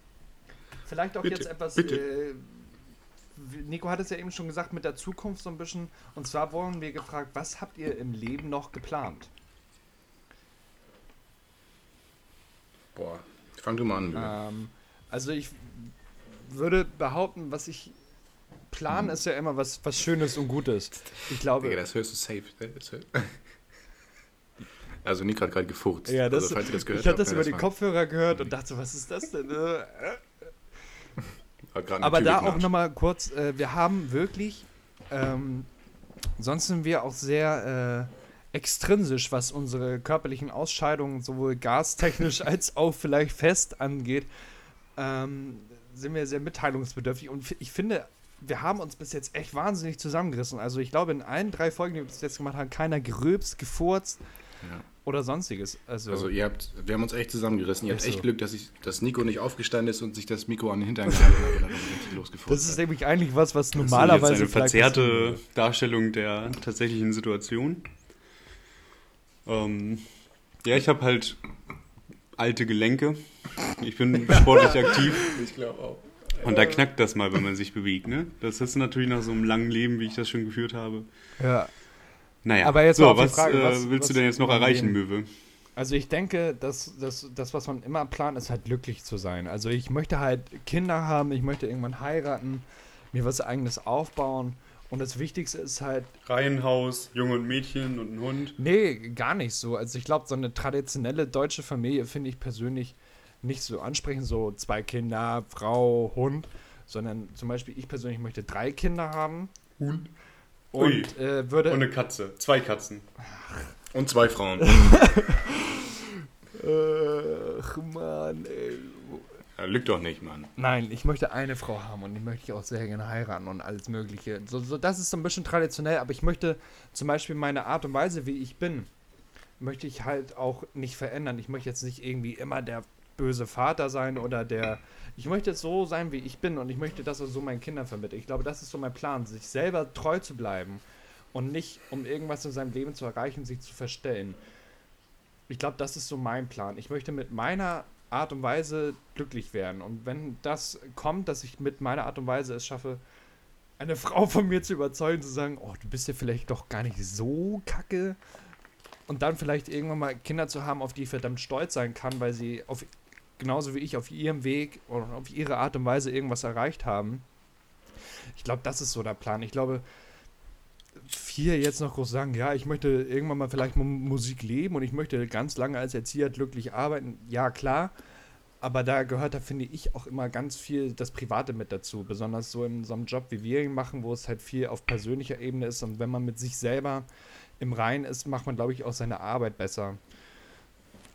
Vielleicht auch Bitte, jetzt etwas. bitte. Äh, Nico hat es ja eben schon gesagt mit der Zukunft so ein bisschen. Und zwar wurden wir gefragt, was habt ihr im Leben noch geplant? Boah, fang du mal an. Ähm, also ich würde behaupten, was ich plan, ist ja immer was, was Schönes und Gutes. Ich glaube, Digga, das hörst du safe. Hör- Also Nick hat gerade gefurzt. Ja, das, also, falls ihr das gehört ich habe das über die Kopfhörer gehört und dachte, was ist das denn? Äh, war gerade eine Aber da auch nochmal kurz, äh, wir haben wirklich, ähm, sonst sind wir auch sehr äh, extrinsisch, was unsere körperlichen Ausscheidungen sowohl gastechnisch als auch vielleicht fest angeht, ähm, sind wir sehr mitteilungsbedürftig und ich finde, wir haben uns bis jetzt echt wahnsinnig zusammengerissen. Also ich glaube, in allen drei Folgen, die wir bis jetzt gemacht haben, keiner gerülpst, gefurzt Ja. oder sonstiges. Also, Also ihr habt, wir haben uns echt zusammengerissen. Ihr habt echt so. Glück, dass, ich, dass Nico nicht aufgestanden ist und sich das Mikro an den Hintern gehalten hat und dann richtig losgefurzt das ist nämlich eigentlich was, was Das ist normalerweise eine verzerrte. Darstellung der tatsächlichen Situation. Ähm, ja, ich habe halt alte Gelenke. Ich bin sportlich aktiv Ich glaube auch. und da knackt das mal, wenn man sich bewegt. Ne? Das ist natürlich nach so einem langen Leben, wie ich das schon geführt habe. Ja. Naja, Aber jetzt so, auf die was, Frage, äh, was- willst was du denn jetzt noch erreichen, Möwe? Also ich denke, dass, dass das, was man immer plant, ist halt glücklich zu sein. Also ich möchte halt Kinder haben, ich möchte irgendwann heiraten, mir was eigenes aufbauen. Und das Wichtigste ist halt, Reihenhaus, Junge und Mädchen und ein Hund. nee, gar nicht so. Also ich glaube, so eine traditionelle deutsche Familie finde ich persönlich nicht so ansprechend, so zwei Kinder, Frau, Hund, sondern zum Beispiel ich persönlich möchte drei Kinder haben. Hund. Ui. und äh, würde. Und eine Katze. Zwei Katzen. Und zwei Frauen. Ach, Mann, ey. ja, lügt doch nicht, Mann. Nein, ich möchte eine Frau haben und die möchte ich auch sehr gerne heiraten und alles Mögliche. So, so, das ist so ein bisschen traditionell, aber ich möchte zum Beispiel meine Art und Weise, wie ich bin, möchte ich halt auch nicht verändern. Ich möchte jetzt nicht irgendwie immer der böse Vater sein oder der. Ich möchte so sein, wie ich bin und ich möchte das so meinen Kindern vermitteln. Ich glaube, das ist so mein Plan, sich selber treu zu bleiben und nicht, um irgendwas in seinem Leben zu erreichen, sich zu verstellen. Ich glaube, das ist so mein Plan. Ich möchte mit meiner Art und Weise glücklich werden. Und wenn das kommt, dass ich mit meiner Art und Weise es schaffe, eine Frau von mir zu überzeugen, zu sagen, oh, du bist ja vielleicht doch gar nicht so kacke. Und dann vielleicht irgendwann mal Kinder zu haben, auf die ich verdammt stolz sein kann, weil sie auf, genauso wie ich auf ihrem Weg oder auf ihre Art und Weise irgendwas erreicht haben. Ich glaube, das ist so der Plan. Ich glaube, viel jetzt noch groß sagen, ja, ich möchte irgendwann mal vielleicht Musik leben und ich möchte ganz lange als Erzieher glücklich arbeiten. Ja, klar. Aber da gehört da, finde ich, auch immer ganz viel das Private mit dazu. Besonders so in so einem Job, wie wir ihn machen, wo es halt viel auf persönlicher Ebene ist. Und wenn man mit sich selber im Reinen ist, macht man, glaube ich, auch seine Arbeit besser.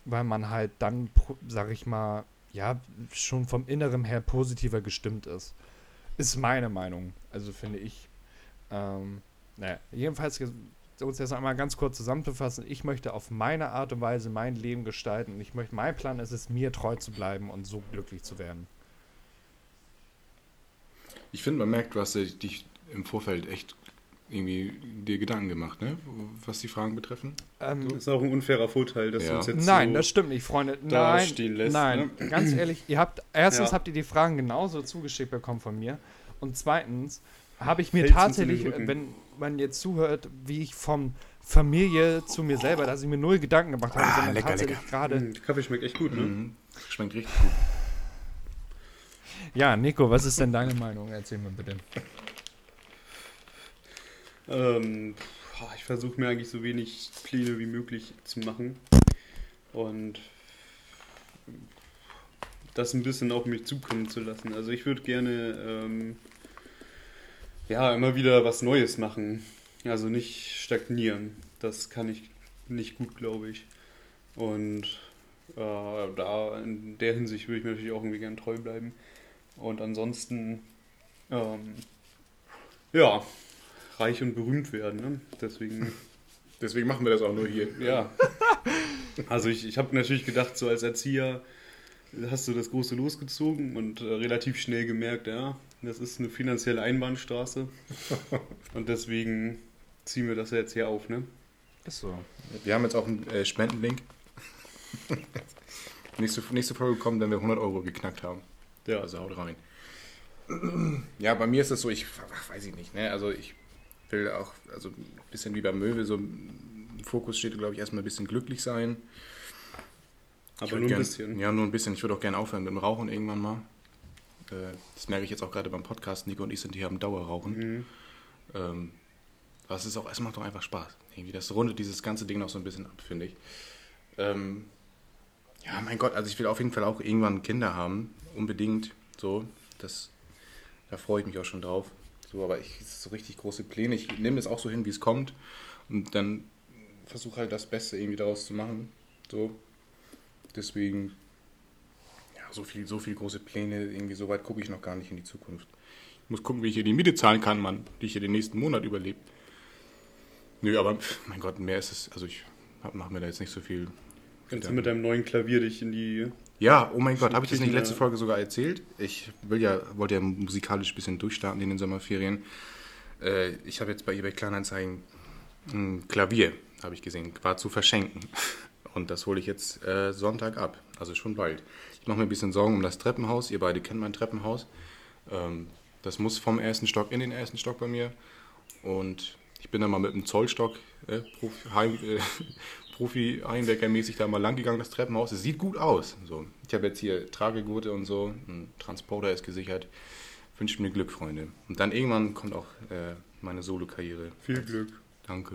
Weil man halt dann, sag ich mal, ja, schon vom Inneren her positiver gestimmt ist. Ist meine Meinung. Also finde ich. Ähm, naja, jedenfalls, uns jetzt einmal ganz kurz zusammenzufassen, ich möchte auf meine Art und Weise mein Leben gestalten. Und ich möchte, mein Plan ist es, mir treu zu bleiben und so glücklich zu werden. Ich finde, man merkt, du hast dich im Vorfeld echt irgendwie dir Gedanken gemacht, ne? Was die Fragen betreffen. Ähm, Das ist auch ein unfairer Vorteil, dass Ja. du uns jetzt Nein, so das stimmt nicht, Freunde. Nein, lässt, nein, ne? ganz ehrlich, ihr habt erstens Ja. habt ihr die Fragen genauso zugeschickt bekommen von mir und zweitens habe ich mir Fällt's tatsächlich, wenn man jetzt zuhört, wie ich von Familie zu mir selber, dass ich mir null Gedanken gemacht habe, Ah, sondern lecker, tatsächlich lecker. gerade. Mm, der Kaffee schmeckt echt gut, ne? Mhm. Schmeckt richtig gut. Ja, Nico, was ist denn deine Meinung? Erzähl mir bitte. Ähm, ich versuche mir eigentlich so wenig Pläne wie möglich zu machen. Und das ein bisschen auf mich zukommen zu lassen. Also ich würde gerne ähm, ja immer wieder was Neues machen. Also nicht stagnieren. Das kann ich nicht gut, glaube ich. Und äh, da in der Hinsicht würde ich mir natürlich auch irgendwie gerne treu bleiben. Und ansonsten ähm, ja, reich und berühmt werden. Ne? Deswegen, Deswegen machen wir das auch nur hier. ja. Also ich, ich habe natürlich gedacht, so als Erzieher hast du das große losgezogen und äh, relativ schnell gemerkt, ja, das ist eine finanzielle Einbahnstraße. Und deswegen ziehen wir das jetzt hier auf, ne? Ist so. Wir haben jetzt auch einen äh, Spendenlink. nächste, nächste Folge kommt, wenn wir 100 Euro geknackt haben. Ja, Also haut rein. Ja, bei mir ist das so, ich weiß ich nicht, ne? Also ich will auch, also ein bisschen wie bei Möwe, so im Fokus steht, glaube ich, erstmal ein bisschen glücklich sein. Aber nur ein gern, bisschen. Ja, nur ein bisschen. Ich würde auch gerne aufhören mit dem Rauchen irgendwann mal. Äh, Das merke ich jetzt auch gerade beim Podcast. Nico und ich sind hier am Dauerrauchen. Mhm. Ähm, was ist auch, es macht doch einfach Spaß. Irgendwie, das rundet dieses ganze Ding noch so ein bisschen ab, finde ich. Ähm, ja, mein Gott, also ich will auf jeden Fall auch irgendwann Kinder haben. Unbedingt. So, das, da freue ich mich auch schon drauf. So, aber ich so richtig große Pläne. Ich nehme das auch so hin, wie es kommt. Und dann versuche halt das Beste irgendwie daraus zu machen. So. Deswegen, ja, so viel, so viel große Pläne, irgendwie so weit gucke ich noch gar nicht in die Zukunft. Ich muss gucken, wie ich hier die Miete zahlen kann, Mann, die ich hier den nächsten Monat überlebe. Nö, aber mein Gott, mehr ist es, also ich mache mir da jetzt nicht so viel. Kannst du mit deinem neuen Klavier dich in die. Ja, oh mein Gott, habe ich das nicht letzte. Folge sogar erzählt? Ich will ja, wollte ja musikalisch ein bisschen durchstarten in den Sommerferien. Äh, ich habe jetzt bei eBay Kleinanzeigen ein Klavier, habe ich gesehen, war zu verschenken. Und das hole ich jetzt äh, Sonntag ab, also schon bald. Ich mache mir ein bisschen Sorgen um das Treppenhaus. Ihr beide kennt mein Treppenhaus. Ähm, das muss vom ersten Stock in den ersten Stock bei mir. Und ich bin da mal mit einem Zollstock, äh, Profi, Heim, Profi-Einweckermäßig da mal lang gegangen, das Treppenhaus. Es sieht gut aus. So. Ich habe jetzt hier Tragegurte und so, ein Transporter ist gesichert. Wünscht mir Glück, Freunde. Und dann irgendwann kommt auch äh, meine Solo-Karriere. Viel Glück. Danke.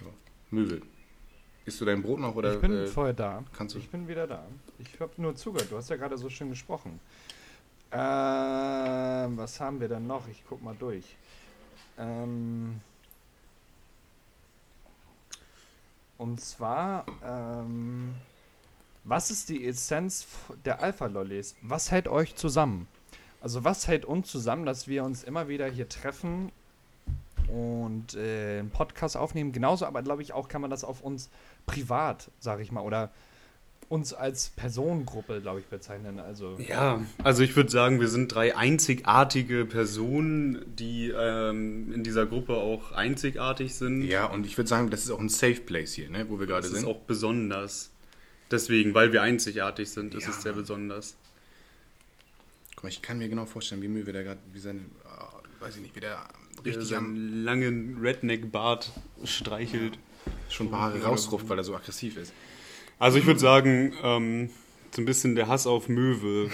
Ja. Möwe. Isst du dein Brot noch oder ich bin äh, vorher da. kannst du? Ich bin wieder da. Ich habe nur zugehört. Du hast ja gerade so schön gesprochen. Ähm, was haben wir denn noch? Ich guck mal durch. Ähm, und zwar, ähm, was ist die Essenz der Alpha-Lollis? Was hält euch zusammen? Also was hält uns zusammen, dass wir uns immer wieder hier treffen und äh, einen Podcast aufnehmen? Genauso, aber glaube ich auch, kann man das auf uns privat, sage ich mal, oder uns als Personengruppe, glaube ich, bezeichnen. Also Ja, also ich würde sagen, wir sind drei einzigartige Personen, die ähm, in dieser Gruppe auch einzigartig sind. Ja, und ich würde sagen, das ist auch ein Safe Place hier, ne, wo wir gerade Das sind. ist auch besonders. Deswegen, weil wir einzigartig sind, ist Ja. es sehr besonders. Guck mal, ich kann mir genau vorstellen, wie Mühe der gerade, wie sein, ah, weiß ich nicht, wie der Richtig am, seinen langen Redneck-Bart streichelt. schon ein paar Haare rausruft, weil er so aggressiv ist. Also ich würde sagen, ähm, so ein bisschen der Hass auf Möwe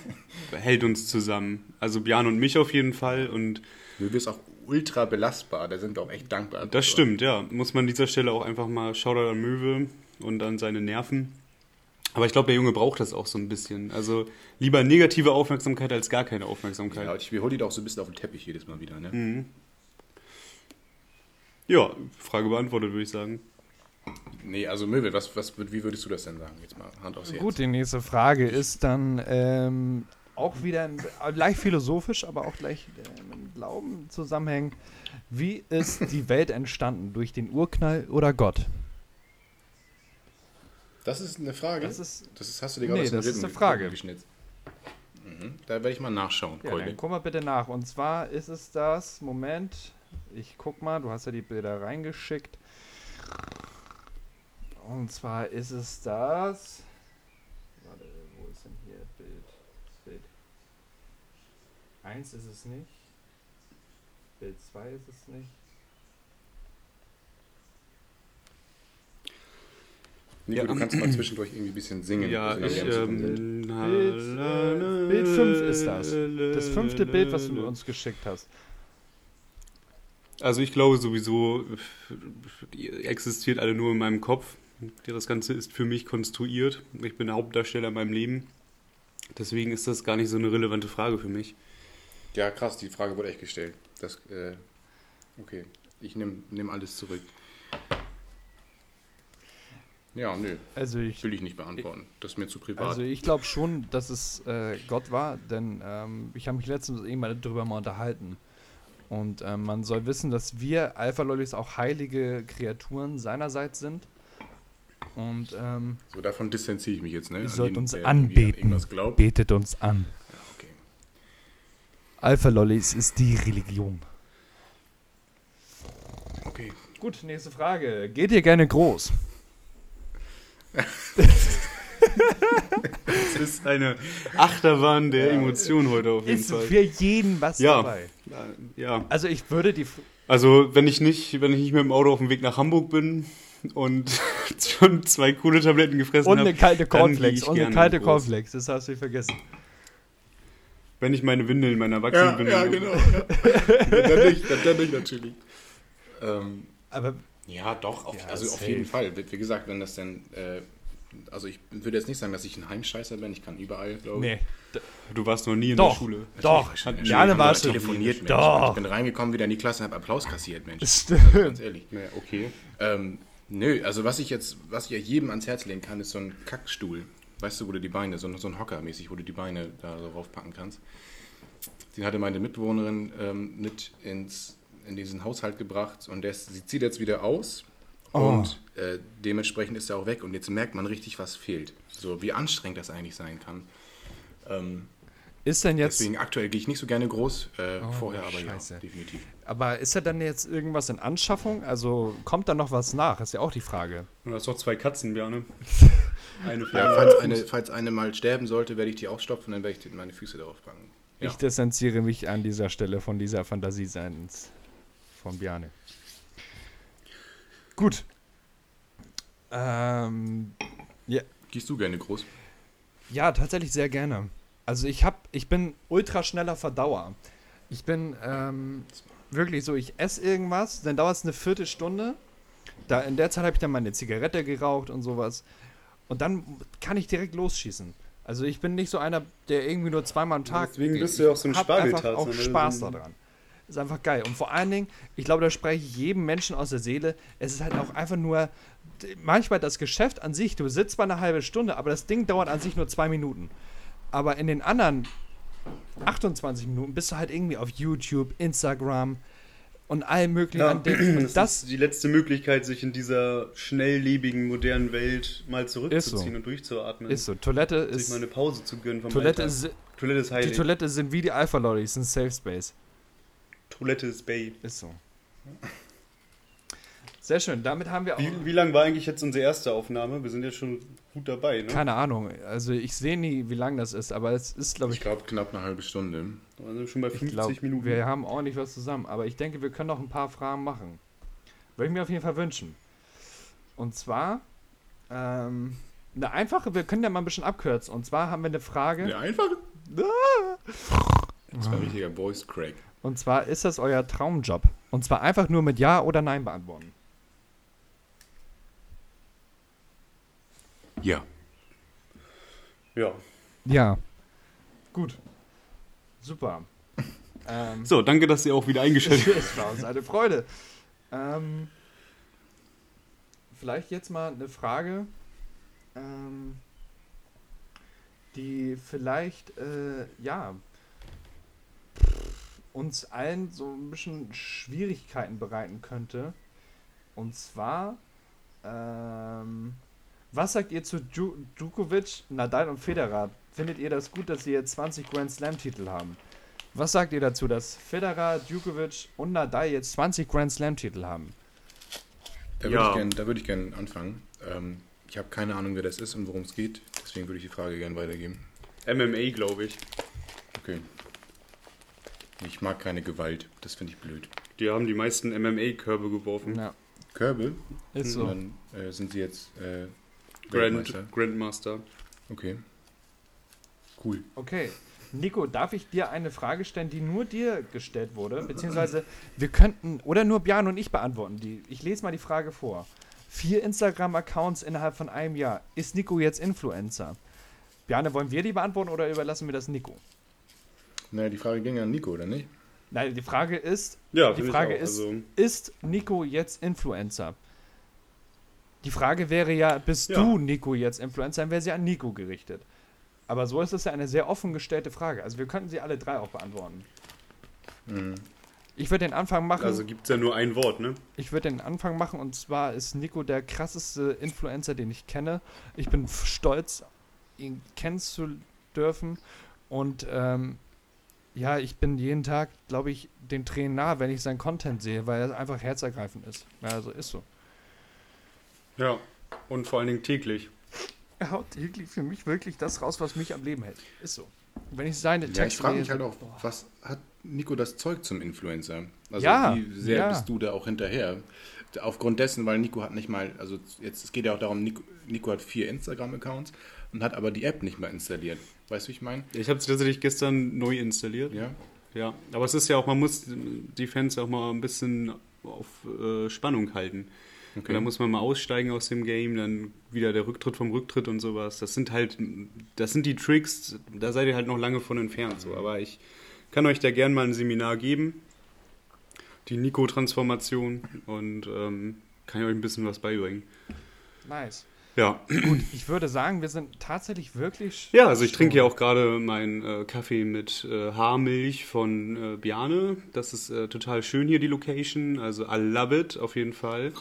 hält uns zusammen. Also Björn und mich auf jeden Fall und Möwe ist auch ultra belastbar, da sind wir auch echt dankbar. das stimmt, ja. Muss man an dieser Stelle auch einfach mal Shoutout an Möwe und an seine Nerven. Aber ich glaube, der Junge braucht das auch so ein bisschen. Also lieber negative Aufmerksamkeit als gar keine Aufmerksamkeit. Ja, ich hole die da auch so ein bisschen auf den Teppich jedes Mal wieder, ne? Mhm. Ja, Frage beantwortet, würde ich sagen. Nee, also Möwe, was, was, wie würdest du das denn sagen? Jetzt mal Hand aufs Herz. Gut, die nächste Frage ist dann ähm, auch wieder ein, leicht philosophisch, aber auch gleich äh, mit Glauben zusammenhängen. Wie ist die Welt entstanden? Durch den Urknall oder Gott? Das ist eine Frage. Das ist- das ist hast du dir gerade Nee, aus den das ist eine Frage. Geschnitzt. Mhm. Da werde ich mal nachschauen, Ja, dann guck mal bitte nach. Und zwar ist es das, Moment, ich guck mal, du hast ja die Bilder reingeschickt. Und zwar ist es das. Warte, wo ist denn hier Bild? Das Bild. Eins ist es nicht. Bild 2 ist es nicht. Nico, Ja. du kannst mal zwischendurch irgendwie ein bisschen singen. Ja, sind ich, ähm, Bild, äh, Bild fünf ist das. Das fünfte Bild, was du uns geschickt hast. Also ich glaube sowieso, die existiert alle nur in meinem Kopf. Das Ganze ist für mich konstruiert. Ich bin Hauptdarsteller in meinem Leben. Deswegen ist das gar nicht so eine relevante Frage für mich. ja, krass, die Frage wurde echt gestellt. Das, äh, okay, ich nehme nehm alles zurück. Ja, nö, Also ich will ich nicht beantworten. Das ist mir zu privat. Also ich glaube schon, dass es äh, Gott war, denn ähm, ich habe mich letztens irgendwann darüber mal unterhalten. Und ähm, man soll wissen, dass wir Alpha-Lollis auch heilige Kreaturen seinerseits sind. Und ähm, so, davon distanziere ich mich jetzt, ne? ihr An sollt uns an anbeten. Glaubt. Betet uns an. Okay. Alpha-Lollis ist die Religion. okay. Gut, nächste Frage. Geht ihr gerne groß? Es ist eine Achterbahn der Emotionen heute auf jeden Ist Fall. für jeden was Ja. dabei. Ja, Also ich würde die... Also wenn ich nicht, wenn ich nicht mit dem Auto auf dem Weg nach Hamburg bin und schon zwei coole Tabletten gefressen Und habe, eine kalte Cornflakes. Und eine kalte. Cornflakes. Das hast du vergessen. wenn ich meine Windeln meiner Ja, Erwachsenenwindeln ja, habe. genau. Ja. dann nicht, dann, dann nicht natürlich. Ähm, Aber ja, doch, auf, Ja, also auf jeden Fall. Wie gesagt, wenn das denn, äh, also ich würde jetzt nicht sagen, dass ich ein Heimscheißer bin, ich kann überall, glaube ich. nee. Du warst noch nie in Doch. der Schule. Doch, natürlich. Jane Ich war hab schon. telefoniert. Doch. Ich bin reingekommen wieder in die Klasse und habe Applaus kassiert, Mensch. Stimmt. Ganz ehrlich. Ja, okay. Ähm, nö, also was ich jetzt, was ich ja jedem ans Herz legen kann, ist so ein Kackstuhl. Weißt du, wo du die Beine, so, ein- so ein Hocker mäßig, wo du die Beine da so raufpacken kannst. Den hatte meine Mitbewohnerin ähm, mit ins, in diesen Haushalt gebracht und der sie zieht jetzt wieder aus Oh. und äh, dementsprechend ist er auch weg und jetzt merkt man richtig, was fehlt. So, wie anstrengend das eigentlich sein kann. Ähm, Ist denn jetzt. deswegen aktuell gehe ich nicht so gerne groß, äh, Oh, vorher aber scheiße. ja, definitiv. Aber ist da dann jetzt irgendwas in Anschaffung? Also kommt da noch was nach? Ist ja auch die Frage. Du hast doch zwei Katzen, Björn. Eine Ja, falls eine, falls eine mal sterben sollte, werde ich die ausstopfen, dann werde ich meine Füße darauf packen. Ja. Ich distanziere mich an dieser Stelle von dieser Fantasie seins von Bjane. Gut. Ähm, Gehst du gerne groß? ja, tatsächlich sehr gerne. Also ich hab, ich bin ultra schneller Verdauer. Ich bin ähm, wirklich so, ich esse irgendwas, dann dauert es eine Viertelstunde. Da, in der Zeit habe ich dann meine Zigarette geraucht und sowas. Und dann kann ich direkt losschießen. Also ich bin nicht so einer, der irgendwie nur zweimal am Tag. Deswegen bist du ja auch so ein hab einfach Spargeltarzan, auch oder? Spaß daran. ist einfach geil. Und vor allen Dingen, ich glaube, da spreche ich jedem Menschen aus der Seele. Es ist halt auch einfach nur manchmal das Geschäft an sich. Du sitzt mal eine halbe Stunde, aber das Ding dauert an sich nur zwei Minuten. Aber in den anderen 28 Minuten bist du halt irgendwie auf YouTube, Instagram und allem möglichen Ja, das, das, ist die letzte Möglichkeit, sich in dieser schnelllebigen, modernen Welt mal zurückzuziehen so. und durchzuatmen. ist so. Toilette sich ist. mal eine Pause zu gönnen vom Toilette Alltag. ist, Toilette ist die heilig. Toilette sind wie die Alpha-Lollis, ein Safe Space. Toilette ist Bay. Ist so. Sehr schön. Damit haben wir auch. Wie, wie lang war eigentlich jetzt unsere erste Aufnahme? Wir sind jetzt schon gut dabei, ne? Keine Ahnung. Also ich sehe nie, wie lang das ist, aber es ist, glaube Ich ich, glaube knapp eine halbe Stunde. Also schon bei ich 50 glaube, Minuten. wir haben ordentlich was zusammen. Aber ich denke, wir können noch ein paar Fragen machen. Würde ich mir auf jeden Fall wünschen. Und zwar ähm, eine einfache, wir können ja mal ein bisschen abkürzen. Und zwar haben wir eine Frage. Ja, einfach. Das war ein richtiger Voice Crack. Und zwar ist das euer Traumjob? Und zwar einfach nur mit Ja oder Nein beantworten. Ja. ja. Ja. Gut. Super. ähm, So, danke, dass ihr auch wieder eingeschaltet habt. Es war uns eine Freude. Ähm, vielleicht jetzt mal eine Frage, ähm, die vielleicht, äh, ja, uns allen so ein bisschen Schwierigkeiten bereiten könnte. Und zwar, ähm, was sagt ihr zu Dju Djokovic, Nadal und Federer? Findet ihr das gut, dass sie jetzt 20 Grand Slam-Titel haben? Was sagt ihr dazu, dass Federer, Djokovic und Nadal jetzt 20 Grand Slam-Titel haben? Da würde Ja. ich gerne würd gern anfangen. Ähm, ich habe keine Ahnung, wer das ist und worum es geht. Deswegen würde ich die Frage gerne weitergeben. MMA, glaube ich. Okay. Ich mag keine Gewalt. Das finde ich blöd. Die haben die meisten MMA-Körbe geworfen. Ja, Körbe? ist Und so. dann äh, sind sie jetzt äh, Grand. Grandmaster. Okay. Cool. Okay. Nico, darf ich dir eine Frage stellen, die nur dir gestellt wurde? Beziehungsweise wir könnten, oder nur Björn und ich beantworten die. Ich lese mal die Frage vor. Vier Instagram-Accounts innerhalb von einem Jahr. Ist Nico jetzt Influencer? Björn, wollen wir die beantworten oder überlassen wir das Nico? Naja, die Frage ging an Nico, oder nicht? Nein, die Frage ist, Ja, die Frage ist, Also, ist Nico jetzt Influencer? Die Frage wäre ja, bist Ja. du Nico jetzt Influencer, dann wäre sie an Nico gerichtet. Aber so ist es ja eine sehr offen gestellte Frage. Also wir könnten sie alle drei auch beantworten. Mhm. Ich würde den Anfang machen. also gibt es ja nur ein Wort, ne? ich würde den Anfang machen und zwar ist Nico der krasseste Influencer, den ich kenne. Ich bin stolz, ihn kennen zu dürfen. Und ähm, ja, ich bin jeden Tag, glaube ich, den Tränen nah, wenn ich seinen Content sehe, weil er einfach herzergreifend ist. Ja, also ist so. Ja. Und vor allen Dingen täglich. Er haut täglich für mich wirklich das raus, was mich am Leben hält. Ist so. Wenn ich seine Ja, ich Texte frage mich lese- halt auch, was hat Nico das Zeug zum Influencer? Also Ja, wie sehr ja. bist du da auch hinterher? Aufgrund dessen, weil Nico hat nicht mal, also jetzt es geht ja auch darum, Nico, Nico hat vier Instagram-Accounts und hat aber die App nicht mal installiert. Weißt du, wie ich meine? Ich habe es tatsächlich gestern neu installiert. Ja. Ja, aber es ist ja auch, man muss die Fans auch mal ein bisschen auf äh, Spannung halten. Okay. Da muss man mal aussteigen aus dem Game, dann wieder der Rücktritt vom Rücktritt und sowas. Das sind halt, das sind die Tricks, da seid ihr halt noch lange von entfernt. So. Aber ich kann euch da gern mal ein Seminar geben. Die Nico-Transformation und ähm, kann ich euch ein bisschen was beibringen. Nice. Ja. Ich würde sagen, wir sind tatsächlich wirklich. Ja, also ich trinke ja auch gerade meinen äh, Kaffee mit äh, Haarmilch von äh, Biane. Das ist äh, total schön hier, die Location. Also I love it, auf jeden Fall.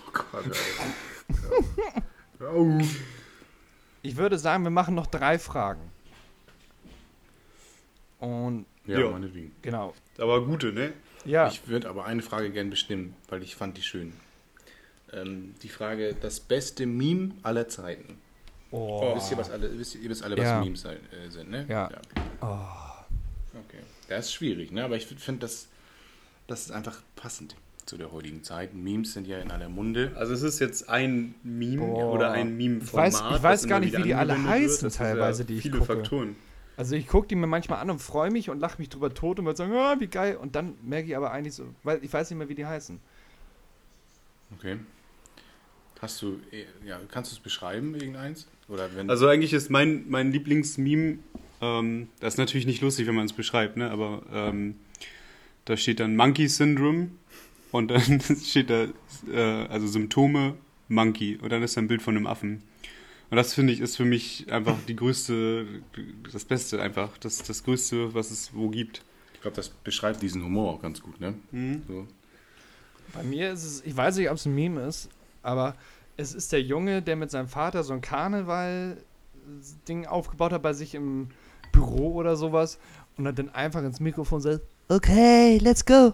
Ich würde sagen, wir machen noch drei Fragen. Und Ja, Ja. meinetwegen. genau. Aber gute, ne? Ja. Ich würde aber eine Frage gern bestimmen, weil ich fand die schön. Ähm, die Frage, das beste Meme aller Zeiten. oh. Wisst ihr, was alle, wisst ihr, ihr wisst alle, was Ja. Memes äh, sind, ne? Ja. Okay. Das ist schwierig, ne? Aber ich finde, das, das ist einfach passend zu der heutigen Zeit. Memes sind ja in aller Munde. Also es ist jetzt ein Meme Boah. oder ein Ich Meme-Format. weiß- ich weiß gar nicht, wie die alle wird. heißen ist teilweise, die ich viele gucke. Faktoren. Also ich gucke die mir manchmal an und freue mich und lache mich drüber tot und würde sagen, ah, wie geil. Und dann merke ich aber eigentlich so, weil ich weiß nicht mehr, wie die heißen. Okay. Hast du, äh, ja, kannst du es beschreiben, irgendeins? Oder wenn, Also eigentlich ist mein, mein Lieblingsmeme, ähm, das ist natürlich nicht lustig, wenn man es beschreibt, ne? aber ähm, Da steht dann Monkey Syndrome und dann steht da, äh, also Symptome Monkey und dann ist da ein Bild von einem Affen. Und das finde ich ist für mich einfach die größte, das Beste einfach, das, das Größte, was es wo gibt. Ich glaube, das beschreibt diesen Humor auch ganz gut, ne? Mhm. So. Bei mir ist es, ich weiß nicht, ob es ein Meme ist, aber es ist der Junge, der mit seinem Vater so ein Karneval-Ding aufgebaut hat bei sich im Büro oder sowas und hat dann einfach ins Mikrofon sagt, okay, let's go.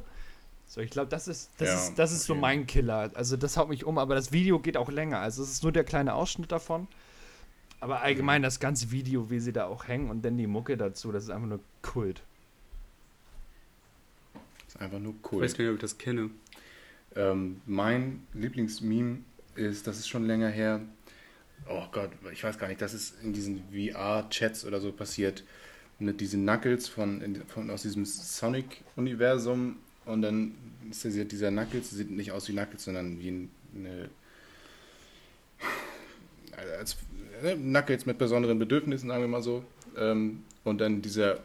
So, ich glaube, das ist, das Ja, ist, das ist so mein Killer. Also das haut mich um, aber das Video geht auch länger. Also es ist nur der kleine Ausschnitt davon. Aber allgemein das ganze Video, wie sie da auch hängen und dann die Mucke dazu, das ist einfach nur Kult. Ist einfach nur Ich cool. weiß gar nicht, ob ich das kenne. Ähm, mein Lieblingsmeme ist, das ist schon länger her. Oh Gott, ich weiß gar nicht, das ist in diesen VR-Chats oder so passiert. Mit diesen Knuckles von, von aus diesem Sonic-Universum. Und dann ist dieser, Knuckles, sieht nicht aus wie Knuckles, sondern wie ein- eine. Als, ne, Knuckles mit besonderen Bedürfnissen, sagen wir mal so. Ähm, und dann dieser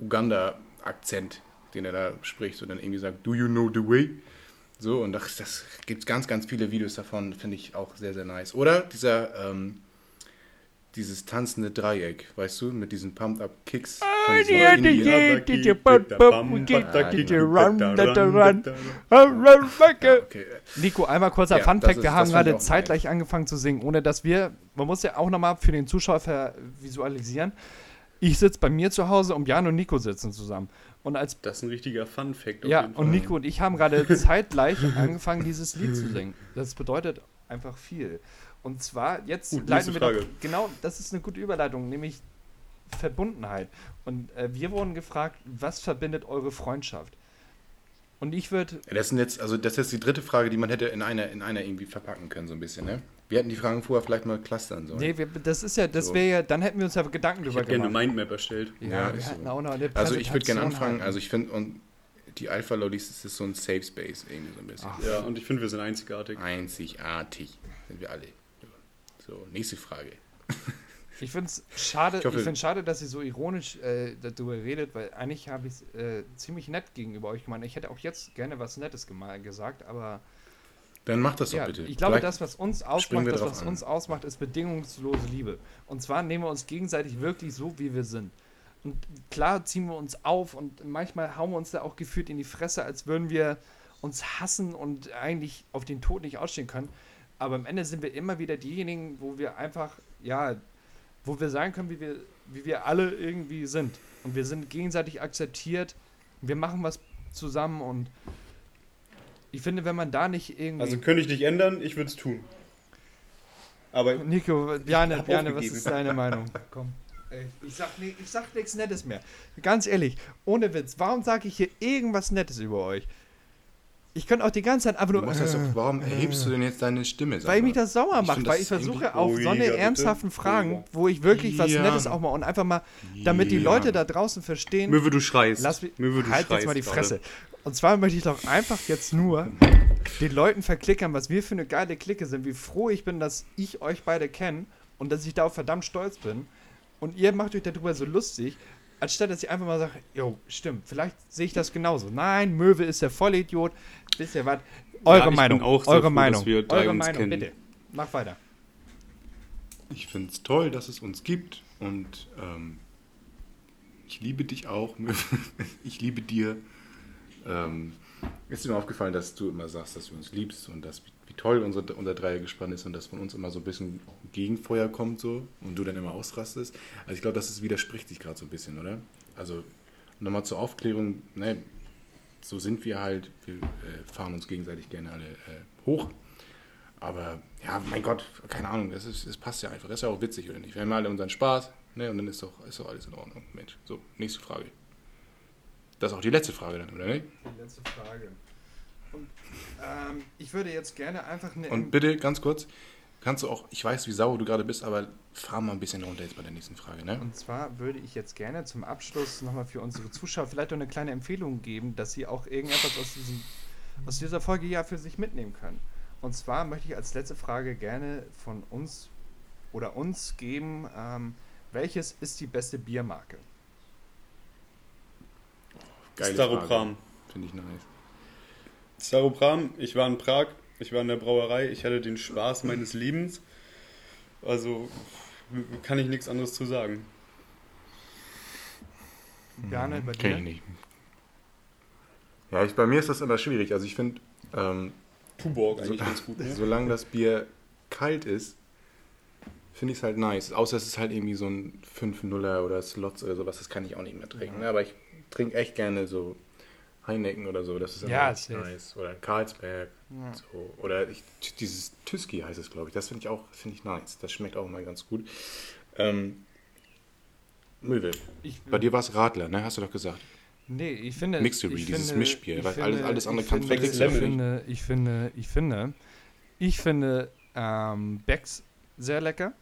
Uganda-Akzent, den er da spricht und dann irgendwie sagt, Do you know the way? So, und das, das gibt ganz, ganz viele Videos davon, finde ich auch sehr, sehr nice. Oder dieser, ähm, dieses tanzende Dreieck, weißt du, mit diesen Pumped-Up-Kicks. Okay, Nico, einmal kurzer Ja, Fun das Fact, ist- wir haben gerade zeitgleich angefangen zu singen, ohne dass wir, man muss ja auch nochmal für den Zuschauer visualisieren. Ich sitze bei mir zu Hause und Jan und Nico sitzen zusammen. Und als Das ist ein richtiger Fun-Fact. ja, und. Nico und ich haben gerade zeitgleich angefangen, dieses Lied zu singen. Das bedeutet einfach viel. Und zwar, jetzt Gut, leiten wir doch, Frage. genau, das ist eine gute Überleitung, nämlich Verbundenheit. Und äh, wir wurden gefragt, was verbindet eure Freundschaft? Und ich würde Ja, Das sind jetzt, also das ist jetzt die dritte Frage, die man hätte in einer, in einer irgendwie verpacken können, so ein bisschen, ne? Wir hätten die Fragen vorher vielleicht mal clustern sollen. Nee, wir, das ist ja, das So. wäre ja, dann hätten wir uns ja Gedanken Ich drüber hätte gerne eine gemacht. Mindmap erstellt. Ja, Ja, wir ist hatten so. auch noch eine also ich würde gerne anfangen, halten. also ich finde, und die Alpha-Lollis, das ist so ein Safe Space irgendwie so ein bisschen. Ach. Ja, und ich finde, wir sind einzigartig. Einzigartig sind wir alle. So, nächste Frage. Ich finde es schade, Ich ich, schade, dass ihr so ironisch äh, darüber redet, weil eigentlich habe ich es äh, ziemlich nett gegenüber euch gemeint. Ich hätte auch jetzt gerne was Nettes gesagt, aber Dann mach das doch ja, bitte. ich glaube, Vielleicht- das, was uns ausmacht, das, was an. uns ausmacht, ist bedingungslose Liebe. Und zwar nehmen wir uns gegenseitig wirklich so, wie wir sind. Und klar ziehen wir uns auf und manchmal hauen wir uns da auch gefühlt in die Fresse, als würden wir uns hassen und eigentlich auf den Tod nicht ausstehen können. Aber am Ende sind wir immer wieder diejenigen, wo wir einfach, ja, wo wir sagen können, wie wir, wie wir alle irgendwie sind. Und wir sind gegenseitig akzeptiert. Wir machen was zusammen und ich finde, wenn man da nicht irgendwie. Also könnte ich nicht ändern, ich würde es tun. Aber Nico, Bjane, Bjane, was ist deine Meinung? Komm. Ich sag, ich sag nichts Nettes mehr. Ganz ehrlich, ohne Witz, warum sage ich hier irgendwas Nettes über euch? Ich könnte auch die ganze Zeit einfach nur. äh, warum erhebst du denn jetzt deine Stimme? weil mich das sauer macht, weil ich versuche auf so eine ernsthaften Fragen, wo ich wirklich was Ja. Nettes auch mal und einfach mal, damit die. Leute da draußen verstehen, Möwe, du schreist. lass mich, Möwe, du halt schreist jetzt mal die. Fresse. Und zwar möchte ich doch einfach jetzt nur den Leuten verklickern, was wir für eine geile Clique sind, wie froh ich bin, dass ich euch beide kenne und dass ich darauf verdammt stolz bin. Und ihr macht euch darüber so lustig, anstatt dass ich einfach mal sage, jo, stimmt, vielleicht sehe ich das genauso. Nein, Möwe ist der Vollidiot. Wisst ihr was? Eure bin Meinung. eure froh, Meinung. wir eure Meinung, kennen. bitte. Mach weiter. Ich finde es toll, dass es uns gibt und ähm, ich liebe dich auch. ich liebe dir. Ähm, ist dir mal aufgefallen, dass du immer sagst, dass du uns liebst und dass, wie toll unser, unser Dreiergespann ist und dass von uns immer so ein bisschen Gegenfeuer kommt so und du dann immer ausrastest. Also ich glaube, das ist, widerspricht sich gerade so ein bisschen, oder? Also nochmal zur Aufklärung, ne, so sind wir halt, wir äh, fahren uns gegenseitig gerne alle äh, hoch. Aber ja, mein Gott, keine Ahnung, das, das passt ja einfach. Das ist ja auch witzig, oder nicht? Wir haben alle unseren Spaß, ne? Und dann ist doch, ist doch alles in Ordnung. Mensch. So, nächste Frage. Das ist auch die letzte Frage dann, oder nicht? Die letzte Frage. Und, ähm, ich würde jetzt gerne einfach eine. Und bitte, ganz kurz, kannst du auch, ich weiß, wie sauer du gerade bist, aber fahr mal ein bisschen runter jetzt bei der nächsten Frage, ne? Und zwar würde ich jetzt gerne zum Abschluss nochmal für unsere Zuschauer vielleicht noch eine kleine Empfehlung geben, dass sie auch irgendetwas aus, diesem, aus dieser Folge ja für sich mitnehmen können. Und zwar möchte ich als letzte Frage gerne von uns oder uns geben, ähm, welches ist die beste Biermarke? Geile Staropram. Finde ich nice. Staropram, ich war in Prag, ich war in der Brauerei, ich hatte den Spaß meines Lebens. Also kann ich nichts anderes zu sagen. Bjarne, bei Kenn dir? ich nicht. Ja, ich, bei mir ist das immer schwierig. Also ich finde, ähm, Tuborg so, eigentlich ganz gut. Ne? solange das Bier kalt ist, finde ich es halt nice. Außer es ist halt irgendwie so ein 5-0er oder Slots oder sowas, das kann ich auch nicht mehr trinken. ne? Aber ich trinke echt gerne so Heineken oder so, das ist Ja, echt safe. nice. Oder Carlsberg. Ja. So. Oder ich, dieses Tüski heißt es, glaube ich. Das finde ich auch finde ich nice. Das schmeckt auch mal ganz gut. Ähm, Möwe, Ich, bei dir war es Radler, ne? Hast du doch gesagt. Nee, ich finde. Mixery, ich dieses finde- Mischbier, ich weil finde- alles- alles andere ich kann finde, ich werden. finde, ich finde, ich finde, ich finde, ähm, Becks sehr lecker.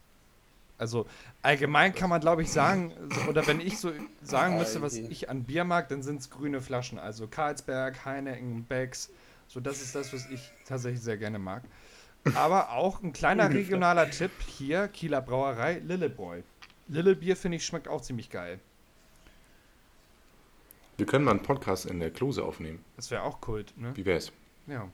Also allgemein kann man, glaube ich, sagen, oder wenn ich so sagen müsste, was ich an Bier mag, dann sind es grüne Flaschen. Also Carlsberg, Heineken, Becks. So, das ist das, was ich tatsächlich sehr gerne mag. Aber auch ein kleiner regionaler Tipp hier, Kieler Brauerei, Lillebräu. Lillebier, finde ich, schmeckt auch ziemlich geil. Wir können mal einen Podcast in der Klose aufnehmen. Das wäre auch Kult, ne? Wie wär's? Ja.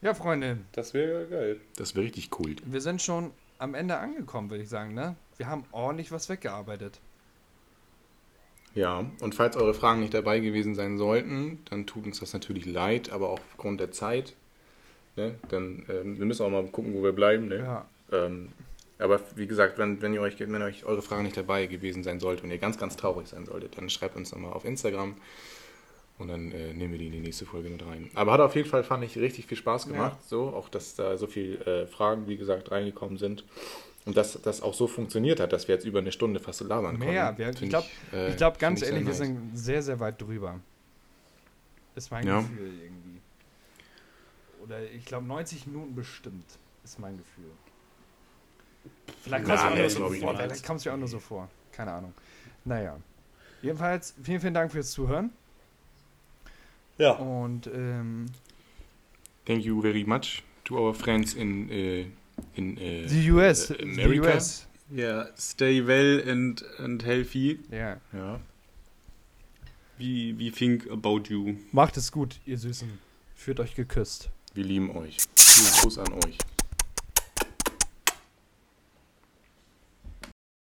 Ja, Freunde, Das wäre geil. Das wäre richtig cool. wir sind schon am Ende angekommen, würde ich sagen, ne? Wir haben ordentlich was weggearbeitet. Ja, und falls eure Fragen nicht dabei gewesen sein sollten, dann tut uns das natürlich leid, aber auch aufgrund der Zeit. Ne, dann, ähm, wir müssen auch mal gucken, wo wir bleiben. Ne? Ja. Ähm, aber wie gesagt, wenn, wenn, ihr euch, wenn euch eure Frage nicht dabei gewesen sein sollte und ihr ganz, ganz traurig sein solltet, dann schreibt uns nochmal auf Instagram und dann äh, nehmen wir die in die nächste Folge mit rein. Aber hat auf jeden Fall, fand ich, richtig viel Spaß gemacht. So, auch, dass da so viele äh, Fragen, wie gesagt, reingekommen sind. Und dass das auch so funktioniert hat, dass wir jetzt über eine Stunde fast so labern Mehr. konnten. Wir, Find ich glaube, äh, glaub, ganz ehrlich, wir nice. sind sehr, sehr weit drüber. Ist mein Ja. Gefühl irgendwie. Oder ich glaube, 90 Minuten bestimmt, ist mein Gefühl. Vielleicht kommt es mir so mir auch nur so vor. Keine Ahnung. Naja. Jedenfalls, vielen, vielen Dank fürs Zuhören. Ja. Und ähm, Thank you very much to our friends in, äh, in äh, die US. äh, America. US. Ja, stay well and, and healthy. Ja. Ja. We, we think about you. Macht es gut, ihr Süßen. Fühlt euch geküsst. Wir lieben euch. Gruß an euch.